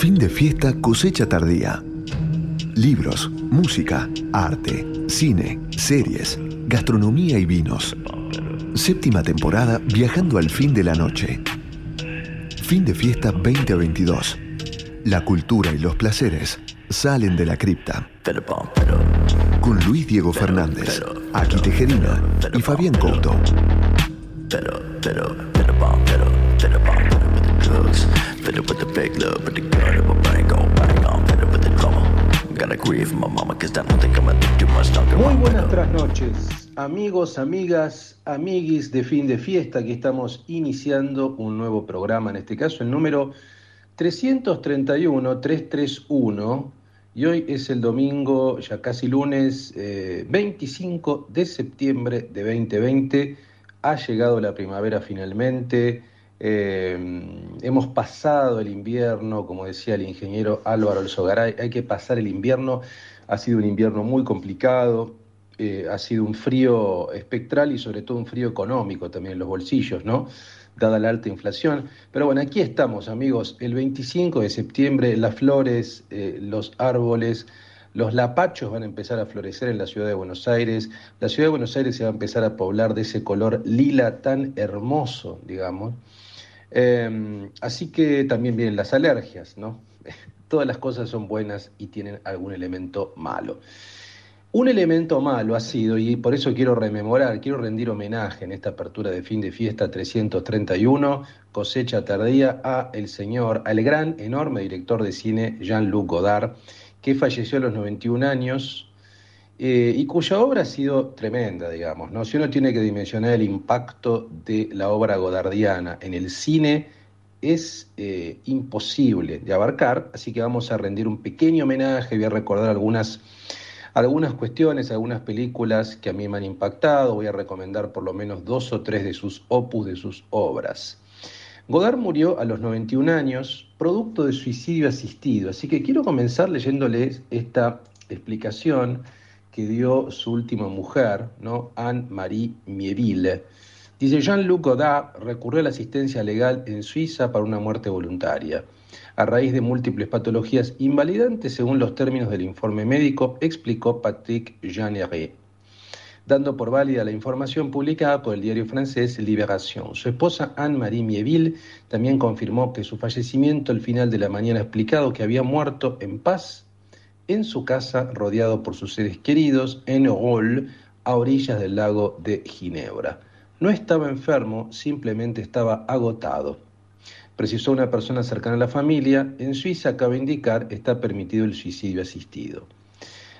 Fin de fiesta, cosecha tardía. Libros, música, arte, cine, series, gastronomía y vinos. Séptima temporada Viajando al fin de la noche. Fin de fiesta 2022. La cultura y los placeres salen de la cripta. Con Luis Diego Fernández, Aki Tejerina y Fabián Couto. Muy buenas noches, amigos, amigas, amiguis de fin de fiesta. Aquí estamos iniciando un nuevo programa, en este caso el número 331, 331. Y hoy es el domingo, ya casi lunes, 25 eh, de septiembre de 2020. Ha llegado la primavera finalmente. Eh, hemos pasado el invierno, como decía el ingeniero Álvaro Alzogaray, hay que pasar el invierno. Ha sido un invierno muy complicado, eh, ha sido un frío espectral y sobre todo un frío económico también en los bolsillos, ¿no? Dada la alta inflación. Pero bueno, aquí estamos, amigos, el 25 de septiembre, las flores, eh, los árboles, los lapachos van a empezar a florecer en la ciudad de Buenos Aires. La ciudad de Buenos Aires se va a empezar a poblar de ese color lila tan hermoso, digamos. Em, así que también vienen las alergias, ¿no? Todas las cosas son buenas y tienen algún elemento malo. Un elemento malo ha sido, y por eso quiero rememorar, quiero rendir homenaje en esta apertura de fin de fiesta 331, cosecha tardía, a el señor, al gran, enorme director de cine Jean-Luc Godard, que falleció a los 91 años, eh, y cuya obra ha sido tremenda, digamos. ¿no? Si uno tiene que dimensionar el impacto de la obra godardiana en el cine, es eh, imposible de abarcar, así que vamos a rendir un pequeño homenaje, voy a recordar algunas, algunas cuestiones, algunas películas que a mí me han impactado, voy a recomendar por lo menos dos o tres de sus opus, de sus obras. Godard murió a los 91 años, producto de suicidio asistido, así que quiero comenzar leyéndoles esta explicación que dio su última mujer, ¿no? Anne-Marie Mieville. Dice, Jean-Luc Godard recurrió a la asistencia legal en Suiza para una muerte voluntaria. A raíz de múltiples patologías invalidantes según los términos del informe médico, explicó Patrick Jeanneret, dando por válida la información publicada por el diario francés Libération. Su esposa Anne-Marie Mieville también confirmó que su fallecimiento al final de la mañana explicado que había muerto en paz en su casa rodeado por sus seres queridos en Orol, a orillas del lago de Ginebra. No estaba enfermo, simplemente estaba agotado. Precisó una persona cercana a la familia. En Suiza, cabe indicar, está permitido el suicidio asistido.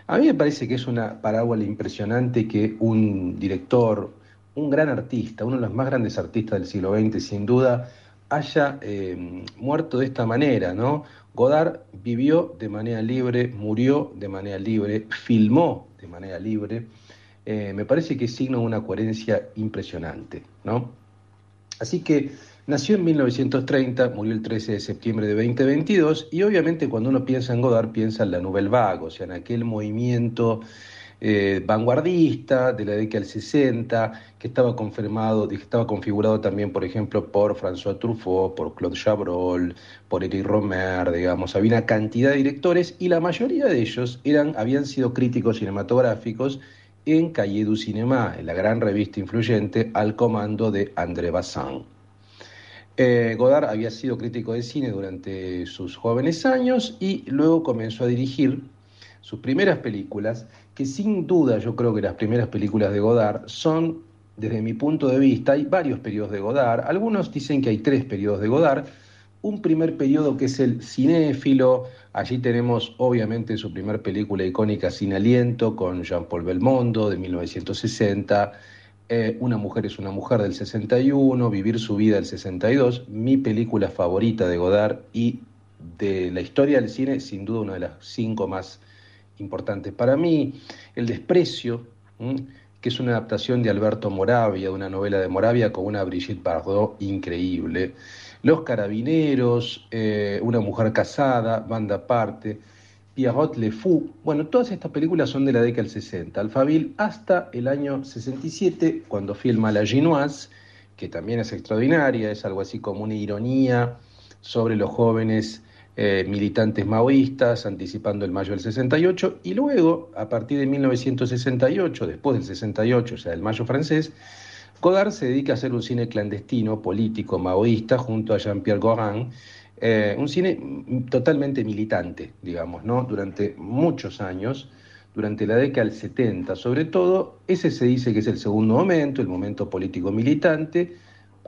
A mí me parece que es una parábola impresionante que un director, un gran artista, uno de los más grandes artistas del siglo XX, sin duda, haya eh, muerto de esta manera, ¿no? Godard vivió de manera libre, murió de manera libre, filmó de manera libre. Eh, me parece que de una coherencia impresionante, ¿no? Así que nació en 1930, murió el 13 de septiembre de 2022 y obviamente cuando uno piensa en Godard piensa en la Nouvelle Vague, o sea, en aquel movimiento eh, vanguardista de la década del 60, que estaba confirmado, estaba configurado también, por ejemplo, por François Truffaut, por Claude Chabrol, por Eric Romer, digamos, había una cantidad de directores y la mayoría de ellos eran, habían sido críticos cinematográficos en Cahiers du Cinéma, en la gran revista influyente al comando de André Bazin. Eh, Godard había sido crítico de cine durante sus jóvenes años y luego comenzó a dirigir sus primeras películas, que sin duda yo creo que las primeras películas de Godard son, desde mi punto de vista, hay varios periodos de Godard, algunos dicen que hay tres periodos de Godard, un primer periodo que es el cinéfilo, allí tenemos obviamente su primer película icónica Sin Aliento con Jean-Paul Belmondo de 1960, eh, Una mujer es una mujer del 61, Vivir su vida del 62, mi película favorita de Godard y de la historia del cine, sin duda una de las cinco más importantes para mí, El desprecio, que es una adaptación de Alberto Moravia, de una novela de Moravia con una Brigitte Bardot increíble. Los carabineros, eh, Una mujer casada, Banda aparte, Pierrot Le Fou. Bueno, todas estas películas son de la década del 60. Alphaville hasta el año 67, cuando filma La Ginoise, que también es extraordinaria, es algo así como una ironía sobre los jóvenes eh, militantes maoístas, anticipando el mayo del 68, y luego, a partir de 1968, después del 68, o sea, el mayo francés, Godard se dedica a hacer un cine clandestino, político, maoísta, junto a Jean-Pierre Gorin, eh, un cine totalmente militante, digamos, ¿no? Durante muchos años, durante la década del 70, sobre todo, ese se dice que es el segundo momento, el momento político militante,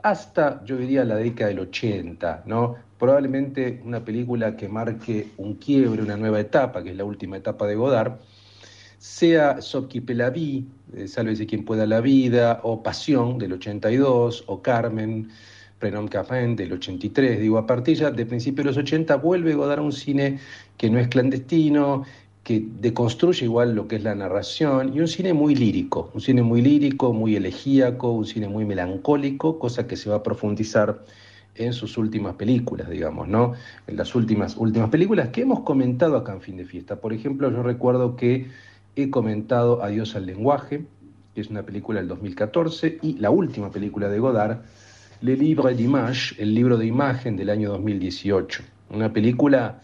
hasta, yo diría, la década del 80, ¿no? Probablemente una película que marque un quiebre, una nueva etapa, que es la última etapa de Godard, sea Sopki la vie, eh, Sálvese quien pueda la vida, o Pasión del 82, o Carmen, Prenom Cafén del 83, digo, a partir ya de principios de los 80 vuelve Godard a un cine que no es clandestino, que deconstruye igual lo que es la narración, y un cine muy lírico, un cine muy lírico, muy elegíaco, un cine muy melancólico, cosa que se va a profundizar en sus últimas películas, digamos, ¿no? En las últimas, últimas películas que hemos comentado acá en Fin de Fiesta. Por ejemplo, yo recuerdo que he comentado Adiós al lenguaje, que es una película del 2014, y la última película de Godard, Le Livre d'Image, el libro de imagen del año 2018. Una película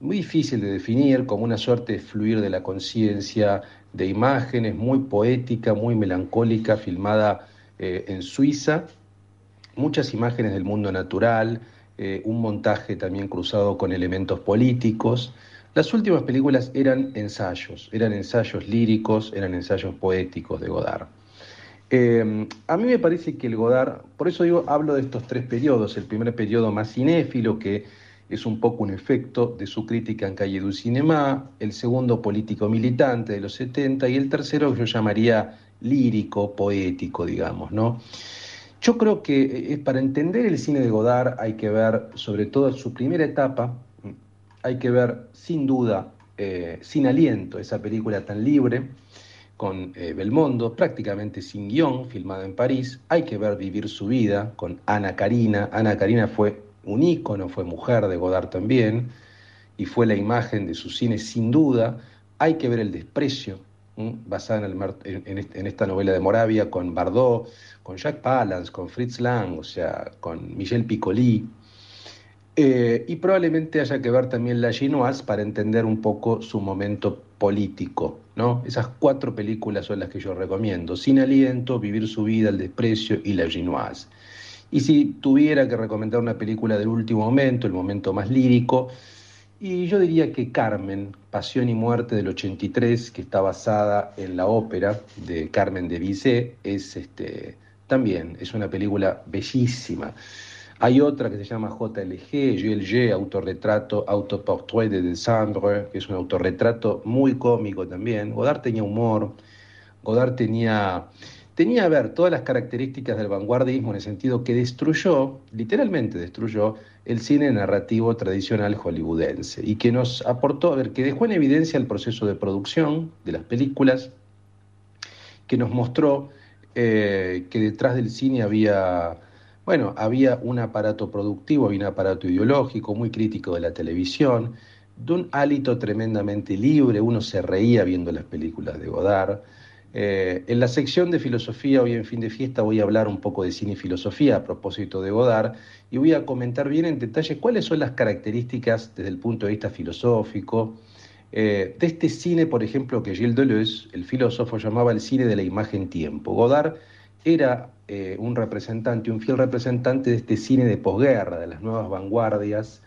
muy difícil de definir, como una suerte de fluir de la conciencia, de imágenes, muy poética, muy melancólica, filmada eh, en Suiza, muchas imágenes del mundo natural, eh, un montaje también cruzado con elementos políticos. Las últimas películas eran ensayos, eran ensayos líricos, eran ensayos poéticos de Godard. Eh, a mí me parece que el Godard, por eso digo, hablo de estos tres periodos, el primer periodo más cinéfilo, que es un poco un efecto de su crítica en Calle du Cinema, el segundo político militante de los 70 y el tercero que yo llamaría lírico, poético, digamos, ¿no? Yo creo que eh, eh, para entender el cine de Godard hay que ver sobre todo su primera etapa, hay que ver sin duda, eh, sin aliento, esa película tan libre, con Belmondo, prácticamente sin guion, filmada en París, hay que ver Vivir su vida con Ana Karina, Ana Karina fue un ícono, fue mujer de Godard también, y fue la imagen de su cine sin duda. Hay que ver el desprecio, basada en, esta novela de Moravia, con Bardot, con Jacques Palance, con Fritz Lang, o sea, con Michel Piccoli. Eh, y probablemente haya que ver también La Ginoise para entender un poco su momento político. ¿no? Esas cuatro películas son las que yo recomiendo. Sin aliento, Vivir su vida, El desprecio y La Ginoise. Y si tuviera que recomendar una película del último momento, el momento más lírico, y yo diría que Carmen, Pasión y Muerte del 83, que está basada en la ópera de Carmen de Bizet, es este, también es una película bellísima. Hay otra que se llama JLG, JLG, autorretrato, autoportrait de Décembre, que es un autorretrato muy cómico también. Godard tenía humor, Godard tenía tenía a ver todas las características del vanguardismo en el sentido que destruyó, literalmente destruyó, el cine narrativo tradicional hollywoodense y que nos aportó, a ver, que dejó en evidencia el proceso de producción de las películas, que nos mostró eh, que detrás del cine había, bueno, había un aparato productivo, había un aparato ideológico muy crítico de la televisión, de un hálito tremendamente libre, uno se reía viendo las películas de Godard, eh, en la sección de filosofía, hoy en fin de fiesta, voy a hablar un poco de cine y filosofía a propósito de Godard y voy a comentar bien en detalle cuáles son las características desde el punto de vista filosófico eh, de este cine, por ejemplo, que Gilles Deleuze, el filósofo, llamaba el cine de la imagen-tiempo. Godard era eh, un representante, un fiel representante de este cine de posguerra, de las nuevas vanguardias,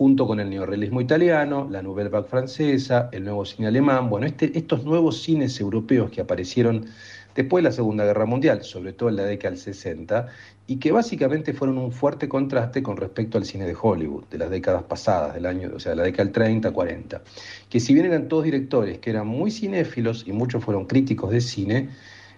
junto con el neorrealismo italiano, la Nouvelle Vague francesa, el nuevo cine alemán, bueno, este, estos nuevos cines europeos que aparecieron después de la Segunda Guerra Mundial, sobre todo en la década del 60, y que básicamente fueron un fuerte contraste con respecto al cine de Hollywood, de las décadas pasadas, del año, o sea, la década del 30, 40, que si bien eran todos directores que eran muy cinéfilos y muchos fueron críticos de cine,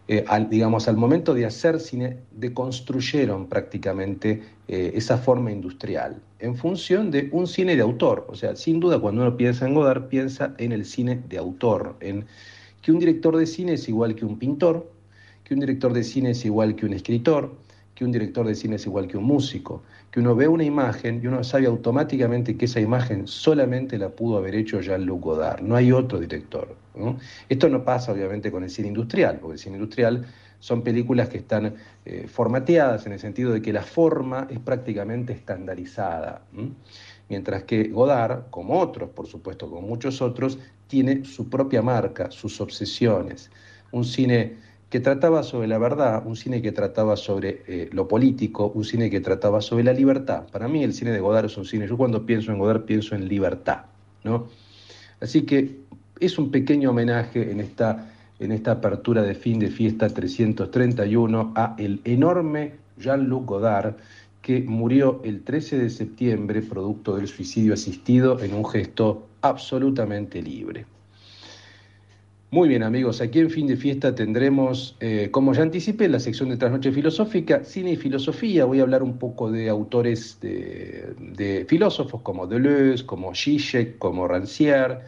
eh, al, digamos, al momento de hacer cine, deconstruyeron prácticamente eh, esa forma industrial en función de un cine de autor. O sea, sin duda cuando uno piensa en Godard, piensa en el cine de autor, en que un director de cine es igual que un pintor, que un director de cine es igual que un escritor, que un director de cine es igual que un músico, que uno ve una imagen y uno sabe automáticamente que esa imagen solamente la pudo haber hecho Jean-Luc Godard, no hay otro director. Esto no pasa obviamente con el cine industrial, porque el cine industrial son películas que están eh, formateadas en el sentido de que la forma es prácticamente estandarizada. Mientras que Godard, como otros, por supuesto, como muchos otros, tiene su propia marca, sus obsesiones. Un cine que trataba sobre la verdad, un cine que trataba sobre eh, lo político, un cine que trataba sobre la libertad. Para mí el cine de Godard es un cine, yo cuando pienso en Godard pienso en libertad, ¿no? Así que es un pequeño homenaje en esta, en esta apertura de fin de fiesta 331 a el enorme Jean-Luc Godard, que murió el 13 de septiembre producto del suicidio asistido en un gesto absolutamente libre. Muy bien amigos, aquí en fin de fiesta tendremos, eh, como ya anticipé, la sección de Trasnoche Filosófica, Cine y Filosofía. Voy a hablar un poco de autores de, filósofos como Deleuze, como Zizek, como Rancière,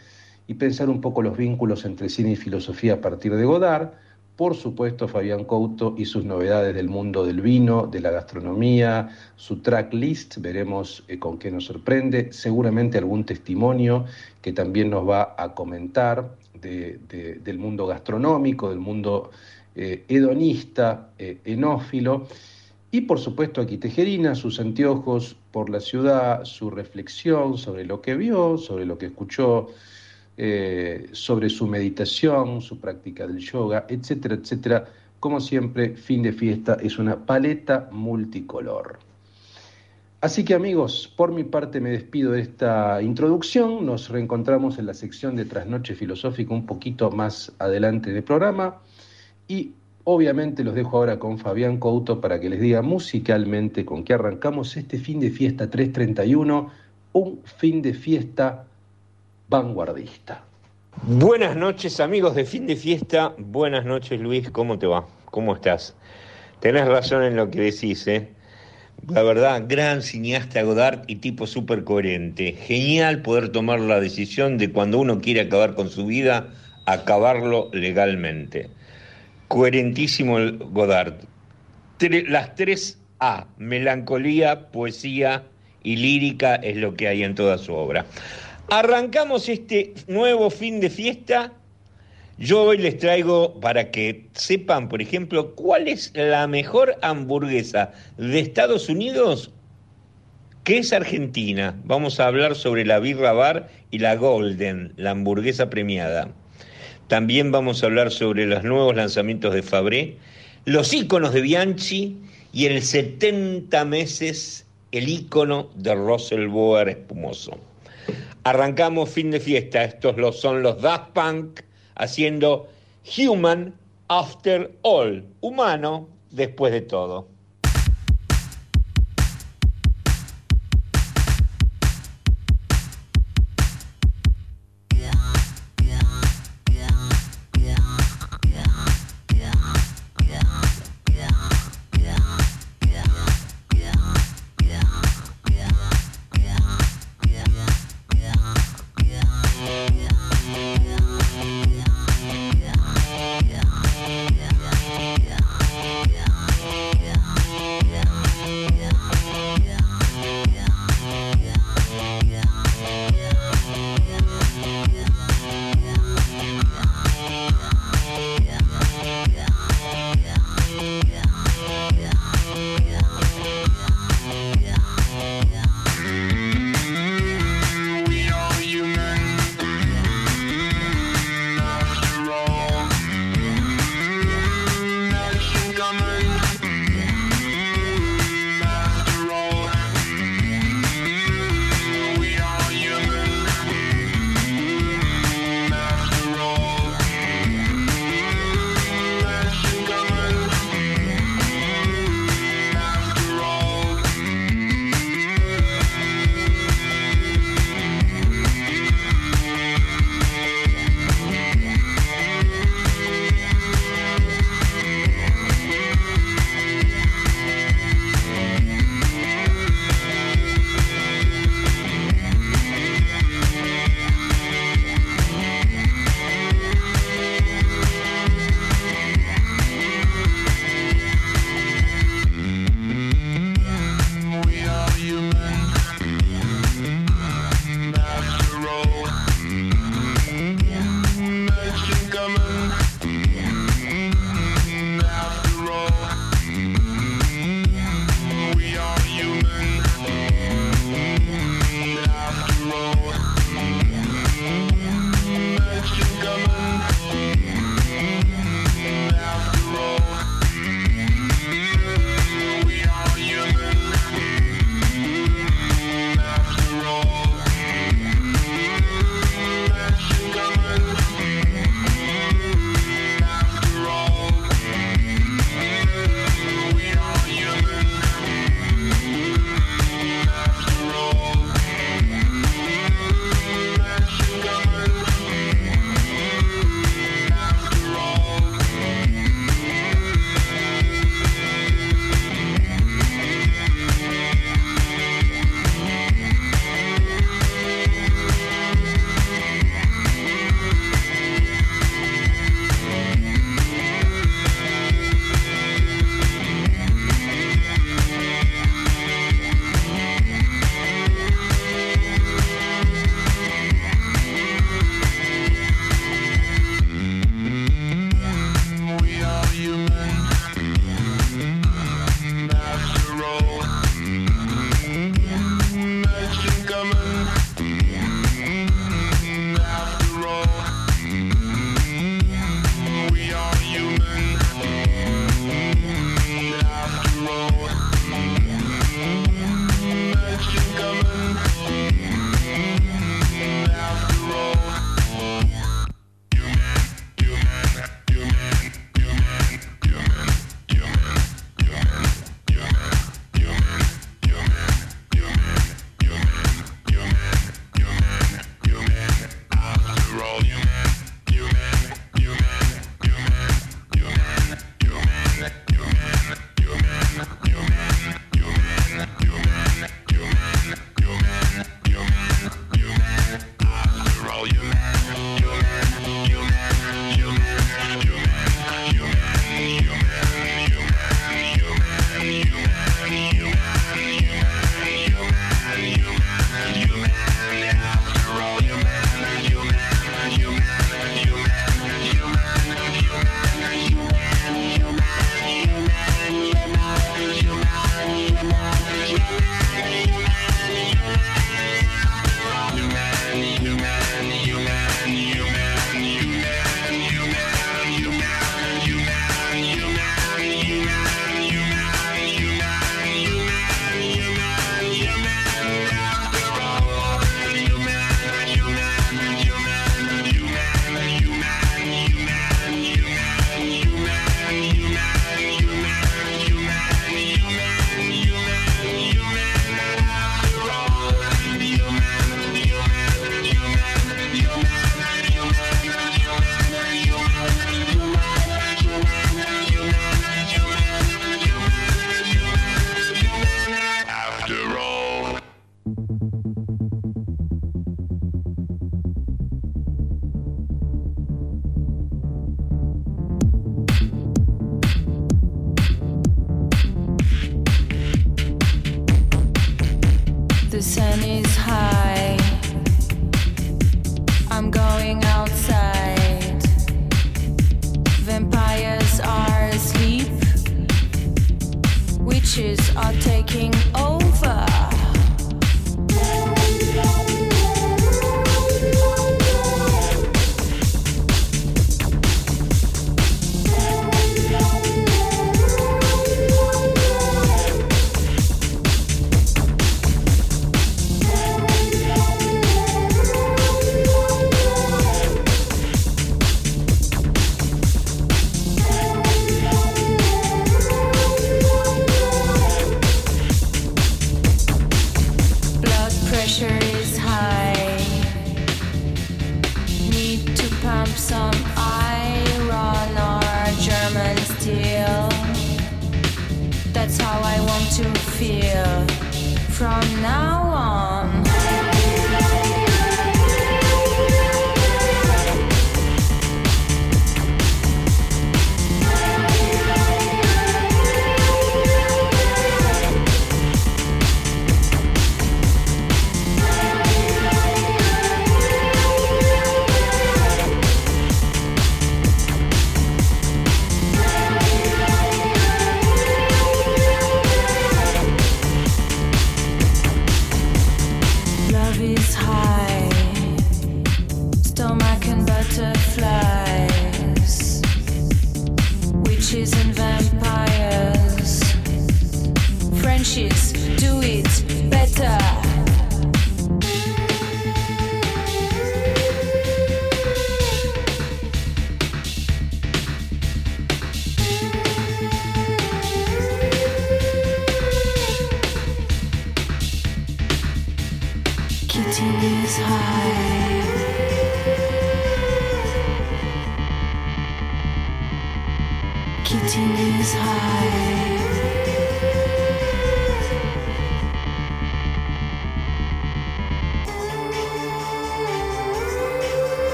y pensar un poco los vínculos entre cine y filosofía a partir de Godard. Por supuesto, Fabián Couto y sus novedades del mundo del vino, de la gastronomía, su tracklist, veremos eh, con qué nos sorprende, seguramente algún testimonio que también nos va a comentar del mundo gastronómico, del mundo eh, hedonista, eh, enófilo, y por supuesto aquí Tejerina, sus anteojos por la ciudad, su reflexión sobre lo que vio, sobre lo que escuchó, eh, sobre su meditación, su práctica del yoga, etcétera, etcétera. Como siempre, fin de fiesta es una paleta multicolor. Así que amigos, por mi parte me despido de esta introducción. Nos reencontramos en la sección de Trasnoche Filosófica un poquito más adelante del programa. Y obviamente los dejo ahora con Fabián Couto para que les diga musicalmente con qué arrancamos este fin de fiesta 331, un fin de fiesta vanguardista. Buenas noches amigos de fin de fiesta. Buenas noches Luis, ¿cómo te va? ¿Cómo estás? Tenés razón en lo que decís, ¿eh? La verdad, gran cineasta Godard y tipo súper coherente. Genial poder tomar la decisión de cuando uno quiere acabar con su vida, acabarlo legalmente. Coherentísimo Godard. las tres A, melancolía, poesía y lírica es lo que hay en toda su obra. Arrancamos este nuevo fin de fiesta yo hoy les traigo para que sepan, por ejemplo, cuál es la mejor hamburguesa de Estados Unidos que es Argentina. Vamos a hablar sobre la Birra Bar y la Golden, la hamburguesa premiada. También vamos a hablar sobre los nuevos lanzamientos de Fabré, los íconos de Bianchi y en 70 meses el ícono de Russell Boer espumoso. Arrancamos fin de fiesta, estos son los Daft Punk haciendo Human After All, humano después de todo.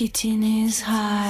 Kitten is high.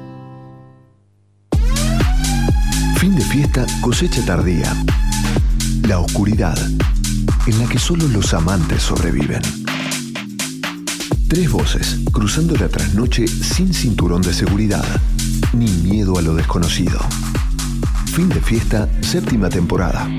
Cosecha tardía. La oscuridad, en la que solo los amantes sobreviven. Tres voces, cruzando la trasnoche sin cinturón de seguridad, ni miedo a lo desconocido. Fin de fiesta, séptima temporada.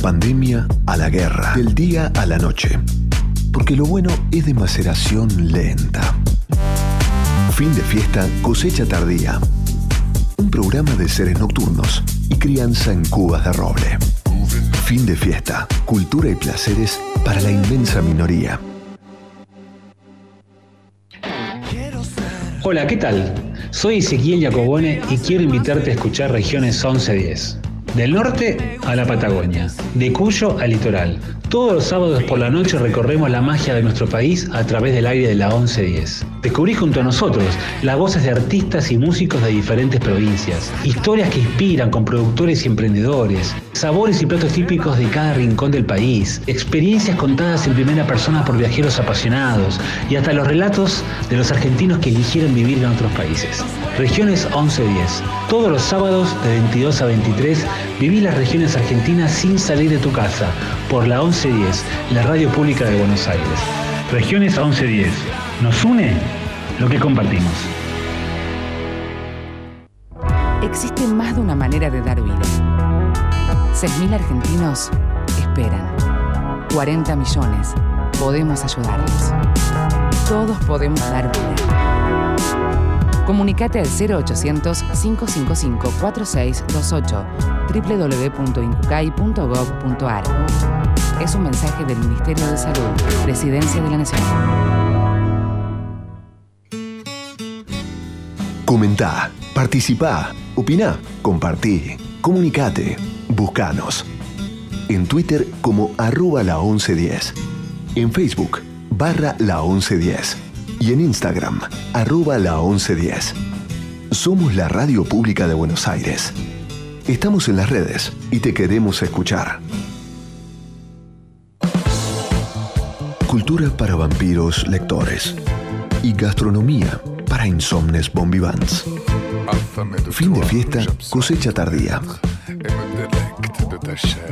Pandemia a la guerra, del día a la noche. Porque lo bueno es de maceración lenta. Fin de fiesta, cosecha tardía. Un programa de seres nocturnos y crianza en cubas de roble. Fin de fiesta, cultura y placeres para la inmensa minoría. Hola, ¿qué tal? Soy Ezequiel Jacobone y quiero invitarte a escuchar Regiones 1110. Del norte a la Patagonia, de Cuyo al litoral. Todos los sábados por la noche recorremos la magia de nuestro país a través del aire de la 1110. Descubrí junto a nosotros las voces de artistas y músicos de diferentes provincias, historias que inspiran con productores y emprendedores, sabores y platos típicos de cada rincón del país, experiencias contadas en primera persona por viajeros apasionados y hasta los relatos de los argentinos que eligieron vivir en otros países. Regiones 1110. Todos los sábados de 22 a 23 viví las regiones argentinas sin salir de tu casa por la 1110, la radio pública de Buenos Aires. Regiones 1110. Nos une lo que compartimos. Existe más de una manera de dar vida. 6.000 argentinos esperan. 40 millones. Podemos ayudarlos. Todos podemos dar vida. Comunicate al 0800-555-4628 www.incucay.gov.ar Es un mensaje del Ministerio de Salud, Presidencia de la Nación. Comentá, participá, opina, compartí, comunicate, buscanos. En Twitter como arroba la 1110. En Facebook barra la 1110. Y en Instagram arroba la 1110. Somos la radio pública de Buenos Aires. Estamos en las redes y te queremos escuchar. Cultura para vampiros lectores. Y gastronomía para insomnes bombivans. Fin de fiesta, cosecha tardía.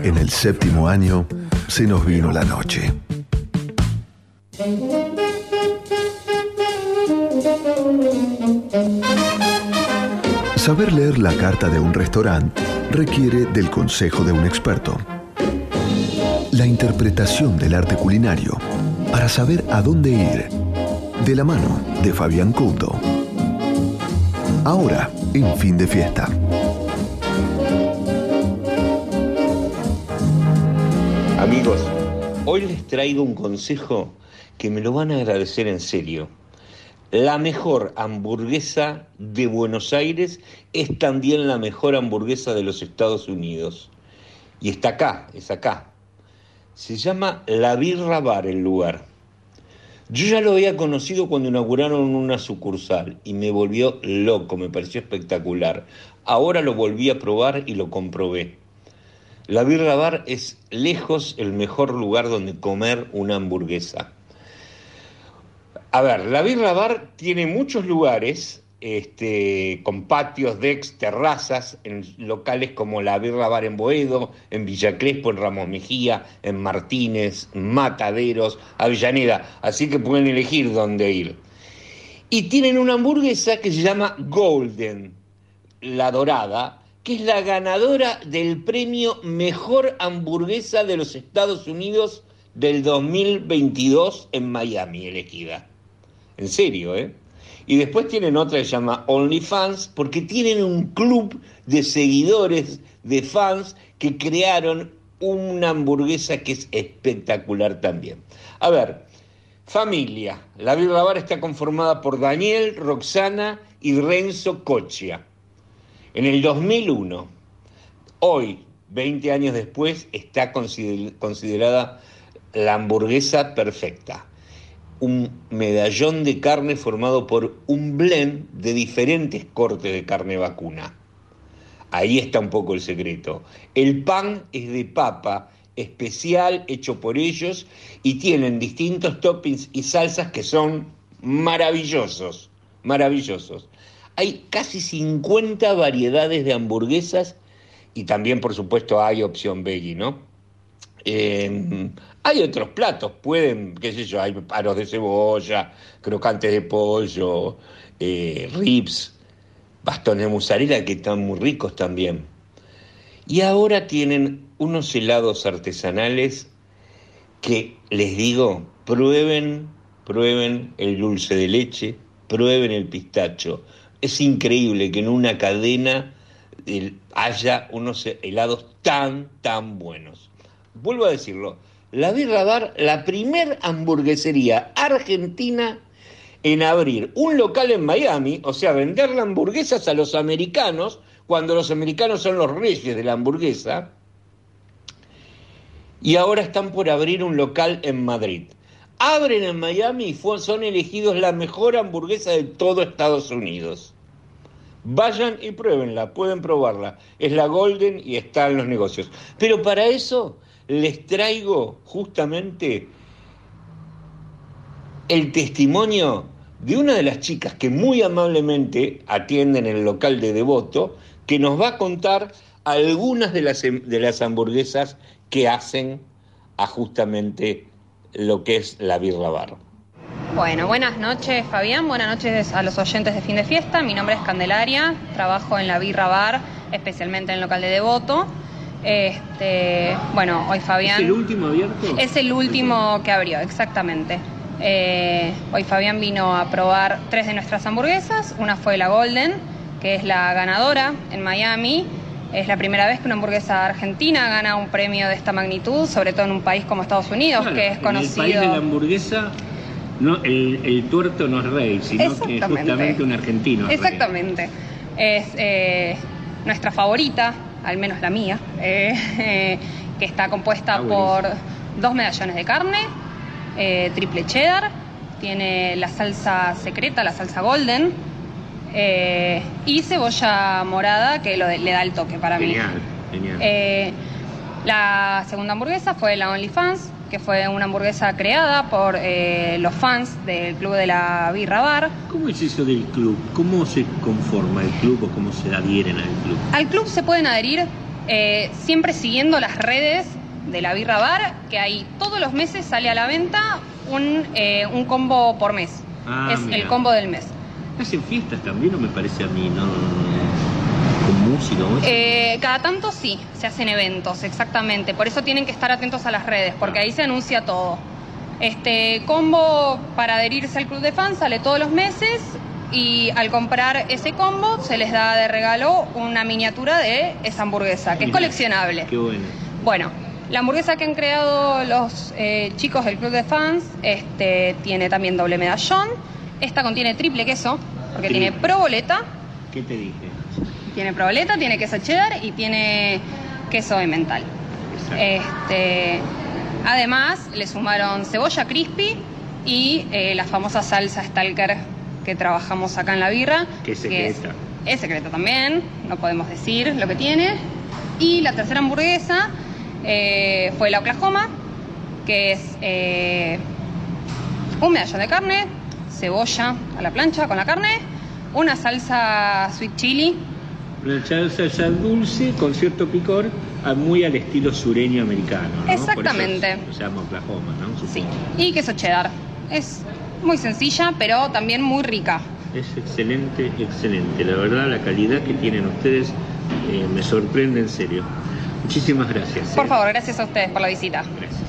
En el séptimo año se nos vino la noche. Saber leer la carta de un restaurante requiere del consejo de un experto. La interpretación del arte culinario para saber a dónde ir. De la mano de Fabián Couto. Ahora, en fin de fiesta. Amigos, hoy les traigo un consejo que me lo van a agradecer en serio. La mejor hamburguesa de Buenos Aires es también la mejor hamburguesa de los Estados Unidos. Y está acá, es acá. Se llama La Birra Bar el lugar. Yo ya lo había conocido cuando inauguraron una sucursal y me volvió loco, me pareció espectacular. Ahora lo volví a probar y lo comprobé. La Birra Bar es lejos el mejor lugar donde comer una hamburguesa. A ver, la Birra Bar tiene muchos lugares, este, con patios, decks, terrazas, en locales como la Birra Bar en Boedo, en Villa Crespo, en Ramos Mejía, en Martínez, Mataderos, Avellaneda. Así que pueden elegir dónde ir. Y tienen una hamburguesa que se llama Golden, la dorada, que es la ganadora del premio Mejor Hamburguesa de los Estados Unidos del 2022 en Miami, elegida. En serio, ¿eh? Y después tienen otra que se llama OnlyFans, porque tienen un club de seguidores, de fans, que crearon una hamburguesa que es espectacular también. A ver, familia. La Birra Bar está conformada por Daniel, Roxana y Renzo Cochia. En el 2001, hoy, 20 años después, está consider- considerada la hamburguesa perfecta un medallón de carne formado por un blend de diferentes cortes de carne vacuna. Ahí está un poco el secreto. El pan es de papa, especial, hecho por ellos, y tienen distintos toppings y salsas que son maravillosos, maravillosos. Hay casi 50 variedades de hamburguesas y también, por supuesto, hay opción veggie, ¿no? Eh, hay otros platos, pueden, qué sé yo, hay paros de cebolla, crocantes de pollo, eh, ribs, bastones de mozzarella que están muy ricos también. Y ahora tienen unos helados artesanales que les digo, prueben, prueben el dulce de leche, prueben el pistacho. Es increíble que en una cadena haya unos helados tan, tan buenos. Vuelvo a decirlo, la Birra Bar, la primer hamburguesería argentina en abrir un local en Miami, o sea, venderle hamburguesas a los americanos, cuando los americanos son los reyes de la hamburguesa, y ahora están por abrir un local en Madrid. Abren en Miami y son elegidos la mejor hamburguesa de todo Estados Unidos. Vayan y pruébenla, pueden probarla. Es la Golden y está en los negocios. Pero para eso les traigo justamente el testimonio de una de las chicas que muy amablemente atienden el local de Devoto, que nos va a contar algunas de las, de las hamburguesas que hacen a justamente lo que es la birra bar. Bueno, buenas noches Fabián, buenas noches a los oyentes de fin de fiesta. Mi nombre es Candelaria, trabajo en la Birra Bar, especialmente en el local de Devoto. Este, bueno, hoy Fabián... ¿Es el último abierto? Es el último que abrió, exactamente. Eh, hoy Fabián vino a probar tres de nuestras hamburguesas. Una fue la Golden, que es la ganadora en Miami. Es la primera vez que una hamburguesa argentina gana un premio de esta magnitud, sobre todo en un país como Estados Unidos, Claro, que es En conocido. el país de la hamburguesa, no, el, el tuerto no es rey, sino que Exactamente. justamente un argentino es. Exactamente. Es eh, nuestra favorita, al menos la mía, eh, eh, que está compuesta Ah, por dos medallones de carne, eh, triple cheddar, tiene la salsa secreta, la salsa golden, eh, y cebolla morada que lo de- le da el toque para mí. Genial, genial. Eh, la segunda hamburguesa fue la OnlyFans, que fue una hamburguesa creada por eh, los fans del club de la Birra Bar. ¿Cómo es eso del club? ¿Cómo se conforma el club o cómo se adhieren al club? Al club se pueden adherir eh, siempre siguiendo las redes de la Birra Bar, que ahí todos los meses sale a la venta un, eh, un combo por mes. Ah, es mira. el combo del mes. ¿Hacen fiestas también o me parece a mí? No, con música o eso? Eh, cada tanto sí, se hacen eventos, exactamente. Por eso tienen que estar atentos a las redes, porque ahí se anuncia todo. Este combo para adherirse al club de fans sale todos los meses y al comprar ese combo se les da de regalo una miniatura de esa hamburguesa, que es coleccionable. Qué bueno. Bueno, la hamburguesa que han creado los eh, chicos del club de fans este, tiene también doble medallón. Esta contiene triple queso, porque tiene proboleta, ¿Qué te dije? tiene proboleta, tiene queso cheddar y tiene queso emmental. Exacto. Este, además, le sumaron cebolla crispy y eh, la famosa salsa Stalker que trabajamos acá en la birra. Que es es- secreta. es secreta también, no podemos decir lo que tiene. Y la tercera hamburguesa eh, fue la Oklahoma, que es eh, un medallón de carne, cebolla a la plancha con la carne, una salsa sweet chili, Una salsa dulce con cierto picor, ah, muy al estilo sureño americano. ¿no? Exactamente. Por eso se llama Oklahoma, ¿no? sí, y queso cheddar. Es muy sencilla, pero también muy rica. Es excelente, excelente. La verdad, la calidad que tienen ustedes eh, me sorprende en serio. Muchísimas gracias. Por eh. favor, gracias a ustedes por la visita. Gracias.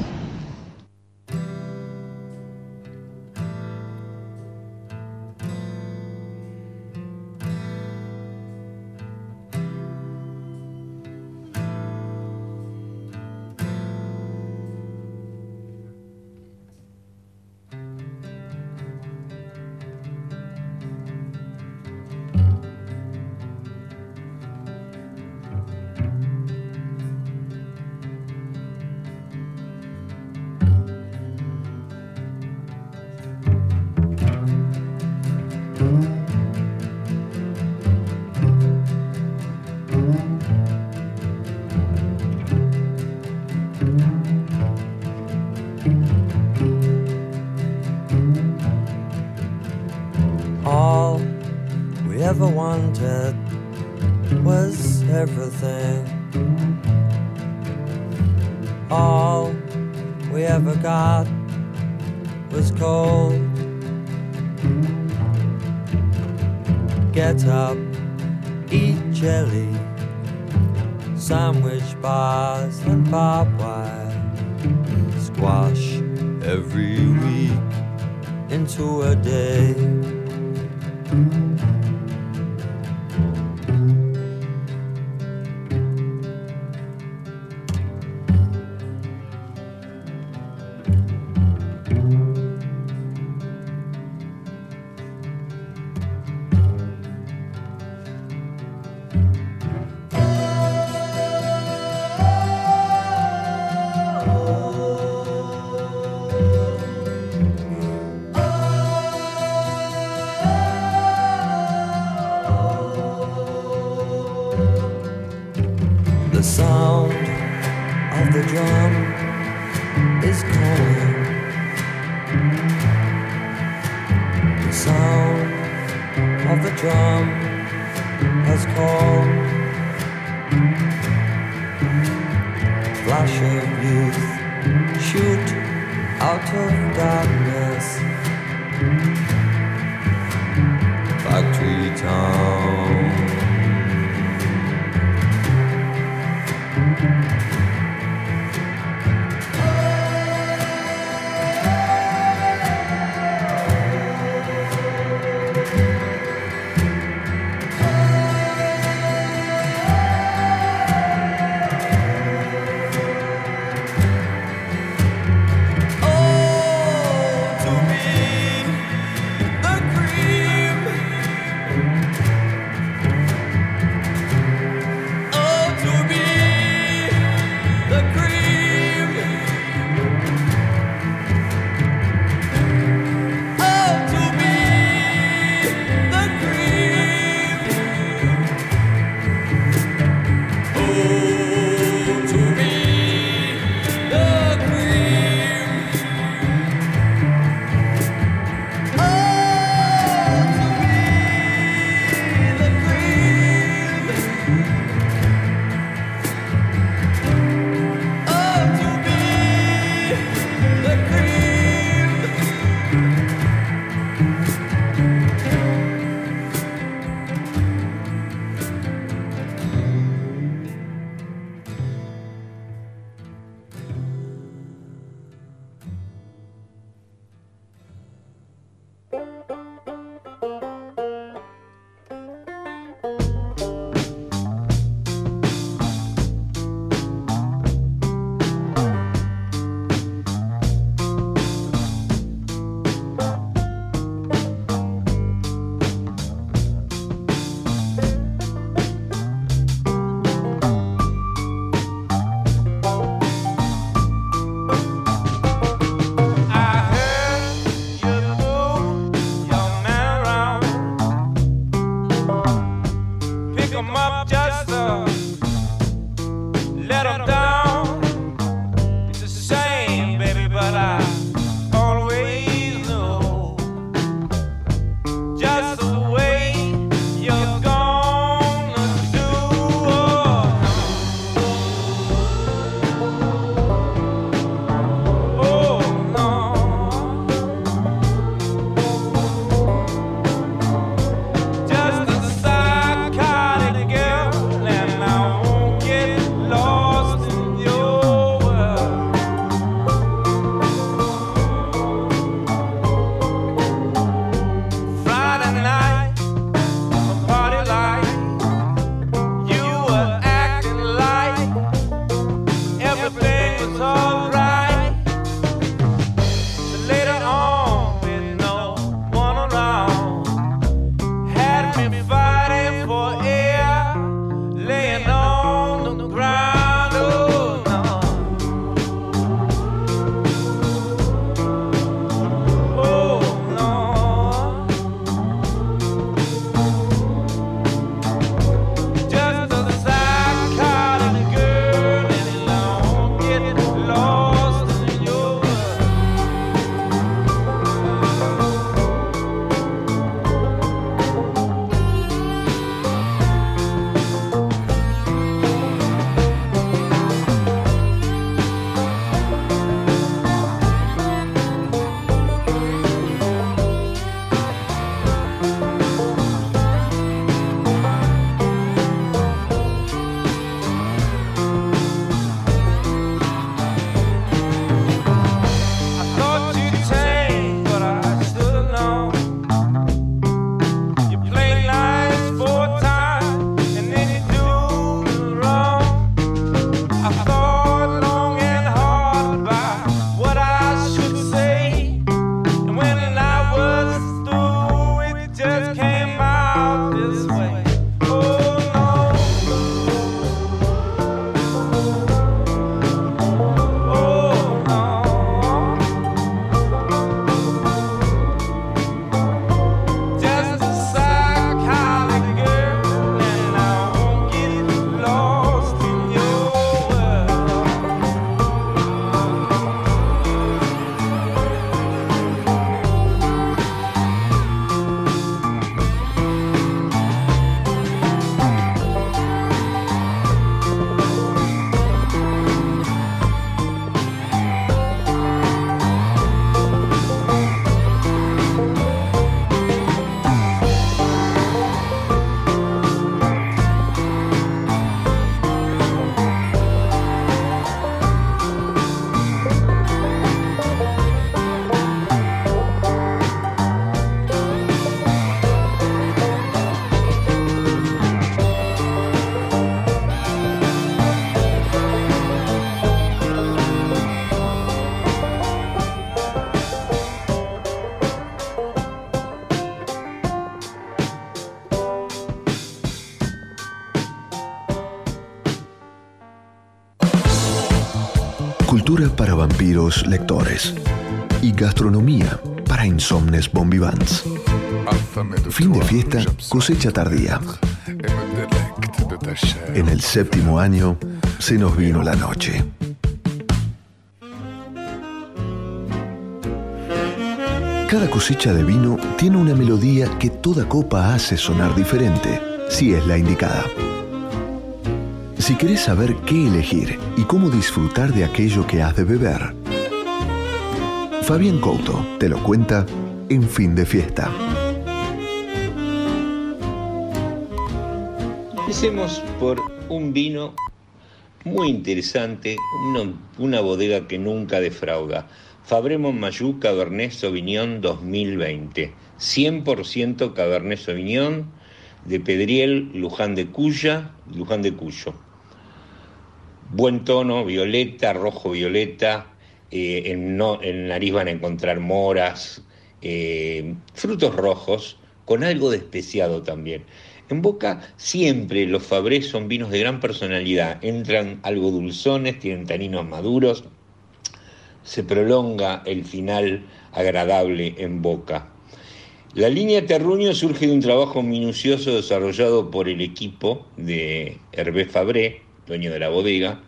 Out of darkness. Vampiros lectores. Y gastronomía para insomnes bombivans. Fin de fiesta, cosecha tardía. En el séptimo año se nos vino la noche. Cada cosecha de vino tiene una melodía que toda copa hace sonar diferente, si es la indicada. Si querés saber qué elegir y cómo disfrutar de aquello que has de beber, Fabián Couto te lo cuenta en fin de fiesta. Empecemos por un vino muy interesante, una, bodega que nunca defrauda. Fabremos Mayú Cabernet Sauvignon 2020. 100% Cabernet Sauvignon de Pedriel, Luján de Cuya, Luján de Cuyo. Buen tono, violeta, rojo violeta. eh, en nariz van a encontrar moras, eh, frutos rojos, con algo de especiado también. En boca siempre los Fabrés son vinos de gran personalidad, entran algo dulzones, tienen taninos maduros, se prolonga el final agradable en boca. La línea Terruño surge de un trabajo minucioso desarrollado por el equipo de Hervé Fabré, dueño de la bodega,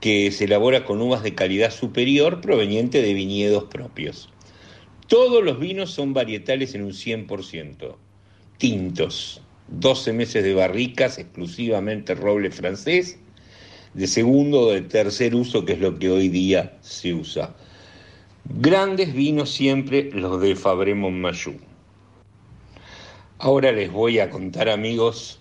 que se elabora con uvas de calidad superior proveniente de viñedos propios. Todos los vinos son varietales en un 100%, tintos, 12 meses de barricas, exclusivamente roble francés, de segundo o de tercer uso, que es lo que hoy día se usa. Grandes vinos siempre los de Fabré Montmayou. Ahora les voy a contar, amigos,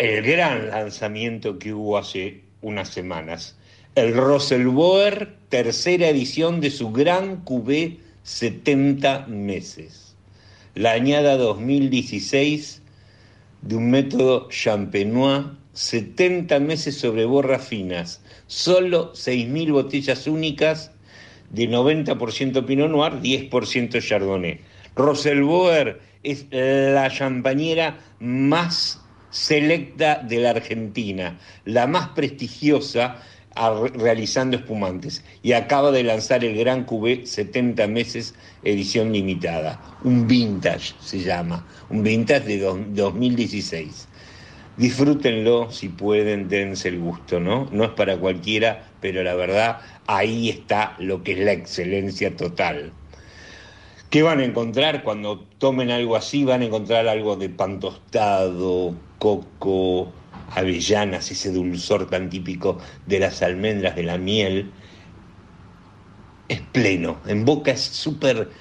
el gran lanzamiento que hubo hace unas semanas. El Roselboer, tercera edición de su gran Cubé 70 meses. La añada 2016 de un método champenois 70 meses sobre borras finas, solo 6.000 botellas únicas de 90% Pinot Noir, 10% Chardonnay. Roselboer es la champañera más selecta de la Argentina, la más prestigiosa realizando espumantes y acaba de lanzar el Gran Cubé 70 meses edición limitada, un vintage se llama, un vintage de dos- 2016. Disfrútenlo si pueden, dense el gusto, ¿no? No es para cualquiera, pero la verdad ahí está lo que es la excelencia total. ¿Qué van a encontrar cuando tomen algo así? Van a encontrar algo de pan tostado, coco, avellanas, ese dulzor tan típico de las almendras, de la miel. Es pleno, en boca es súper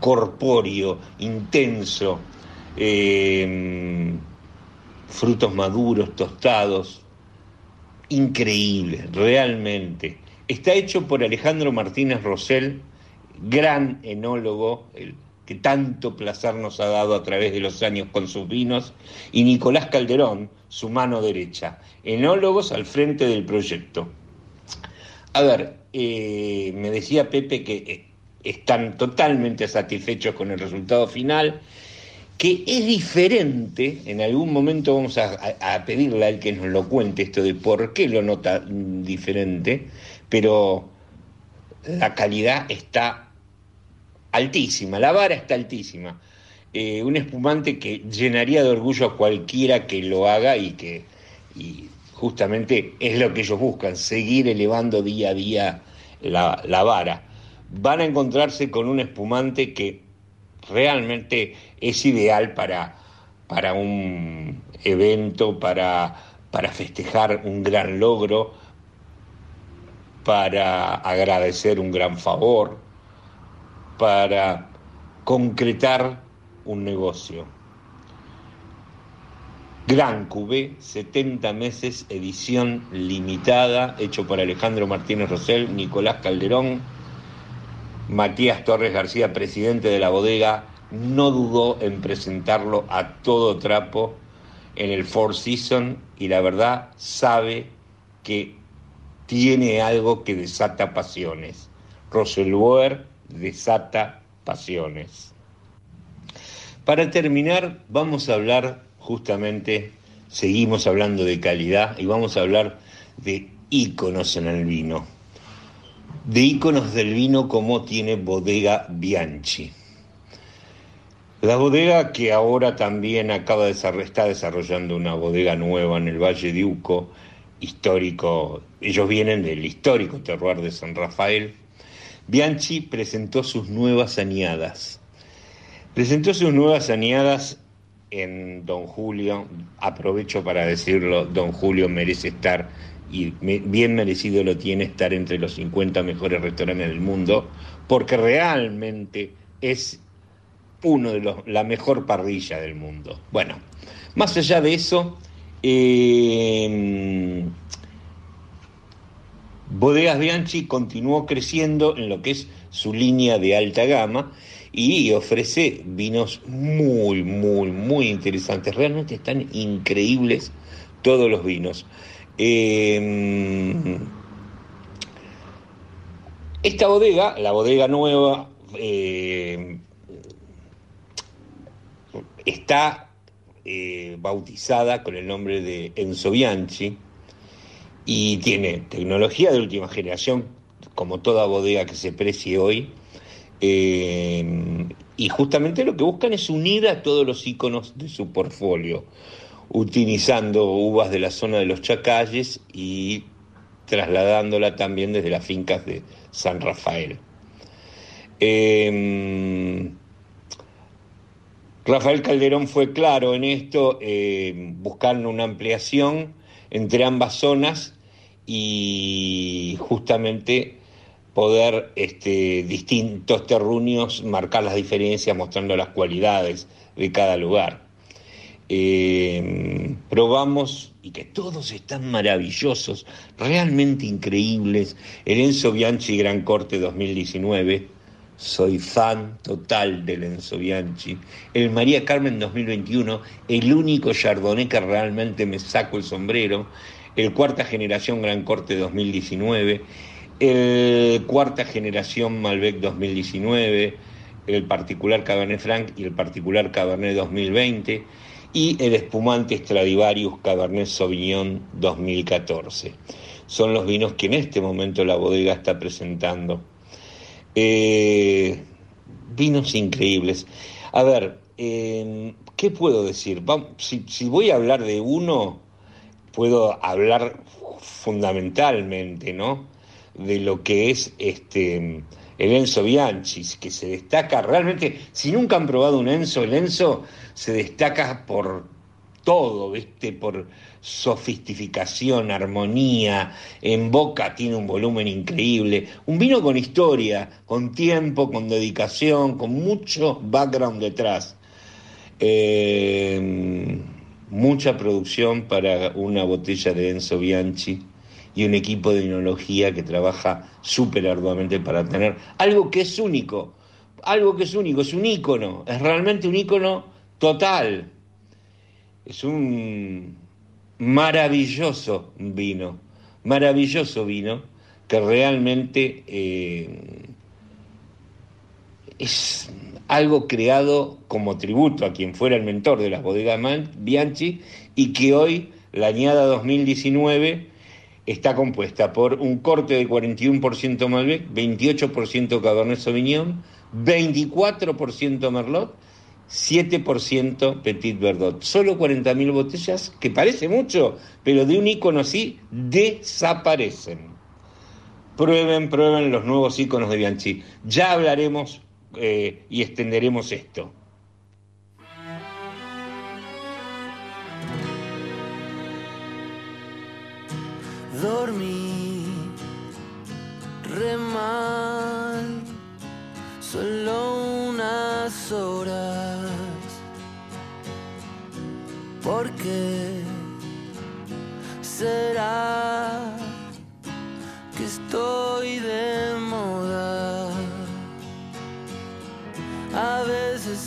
corpóreo, intenso. eh, frutos maduros, tostados. Increíble, realmente. Está hecho por Alejandro Martínez Rosell, gran enólogo, el que tanto placer nos ha dado a través de los años con sus vinos, y Nicolás Calderón, su mano derecha, enólogos al frente del proyecto. A ver, eh, me decía Pepe que eh, están totalmente satisfechos con el resultado final, que es diferente, en algún momento vamos a, a- a pedirle al que nos lo cuente esto de por qué lo nota mm, diferente, pero la calidad está altísima, la vara está altísima. Eh, un espumante que llenaría de orgullo a cualquiera que lo haga y que justamente es lo que ellos buscan, seguir elevando día a día la, la vara. Van a encontrarse con un espumante que realmente es ideal para, para un evento, para, para festejar un gran logro, para agradecer un gran favor, para concretar un negocio. Gran Cubé, 70 meses, edición limitada, hecho por Alejandro Martínez Rosell, Nicolás Calderón, Matías Torres García, presidente de la bodega, no dudó en presentarlo a todo trapo en el Four Seasons y la verdad sabe que tiene algo que desata pasiones. Roselboer desata pasiones. Para terminar, vamos a hablar justamente, seguimos hablando de calidad y vamos a hablar de íconos en el vino. de íconos del vino como tiene Bodega Bianchi. La bodega que ahora también acaba de está desarrollando una bodega nueva en el Valle de Uco, histórico, ellos vienen del histórico terroir de San Rafael. Bianchi presentó sus nuevas añadas. Presentó sus nuevas añadas en Don Julio, aprovecho para decirlo, Don Julio merece estar, y bien merecido lo tiene estar entre los 50 mejores restaurantes del mundo, porque realmente es uno de los, la mejor parrilla del mundo. Bueno, más allá de eso, eh, Bodegas Bianchi continuó creciendo en lo que es su línea de alta gama y ofrece vinos muy, muy, muy interesantes. Realmente están increíbles todos los vinos. Eh, esta bodega, la bodega nueva, eh, está eh, bautizada con el nombre de Enzo Bianchi y tiene tecnología de última generación, como toda bodega que se precie hoy. eh, y justamente lo que buscan es unir a todos los iconos de su portfolio, utilizando uvas de la zona de los Chacalles y trasladándola también desde las fincas de San Rafael. Eh, Rafael Calderón fue claro en esto, eh, buscando una ampliación entre ambas zonas y justamente poder este, distintos terruños marcar las diferencias mostrando las cualidades de cada lugar. Eh, probamos y que todos están maravillosos, realmente increíbles. El Enzo Bianchi Gran Corte 2019, soy fan total del Enzo Bianchi. El María Carmen 2021, el único Chardonnay que realmente me saco el sombrero. El Cuarta Generación Gran Corte 2019. El Cuarta Generación Malbec 2019. El particular Cabernet Franc y el particular Cabernet 2020. Y el espumante Stradivarius Cabernet Sauvignon 2014. Son los vinos que en este momento la bodega está presentando. Eh, vinos increíbles. A ver, eh, ¿qué puedo decir? Si voy a hablar de uno, puedo hablar fundamentalmente, ¿no? De lo que es este el Enzo Bianchi, que se destaca realmente, si nunca han probado un Enzo, el Enzo se destaca por todo, ¿viste? Por sofisticación, armonía, en boca tiene un volumen increíble, un vino con historia, con tiempo, con dedicación, con mucho background detrás. Eh, mucha producción para una botella de Enzo Bianchi y un equipo de enología que trabaja súper arduamente para tener algo que es único, algo que es único, es un ícono, es realmente un ícono total. Es un maravilloso vino, maravilloso vino que realmente eh, es algo creado como tributo a quien fuera el mentor de las bodegas Bianchi y que hoy, la añada 2019, está compuesta por un corte de 41% Malbec, 28% Cabernet Sauvignon, 24% Merlot, 7% Petit Verdot. Solo 40.000 botellas, que parece mucho, pero de un icono así desaparecen. Prueben, prueben los nuevos iconos de Bianchi. Ya hablaremos eh, y extenderemos esto. Dormí re mal, solo unas horas. ¿Por qué será que estoy de moda? A veces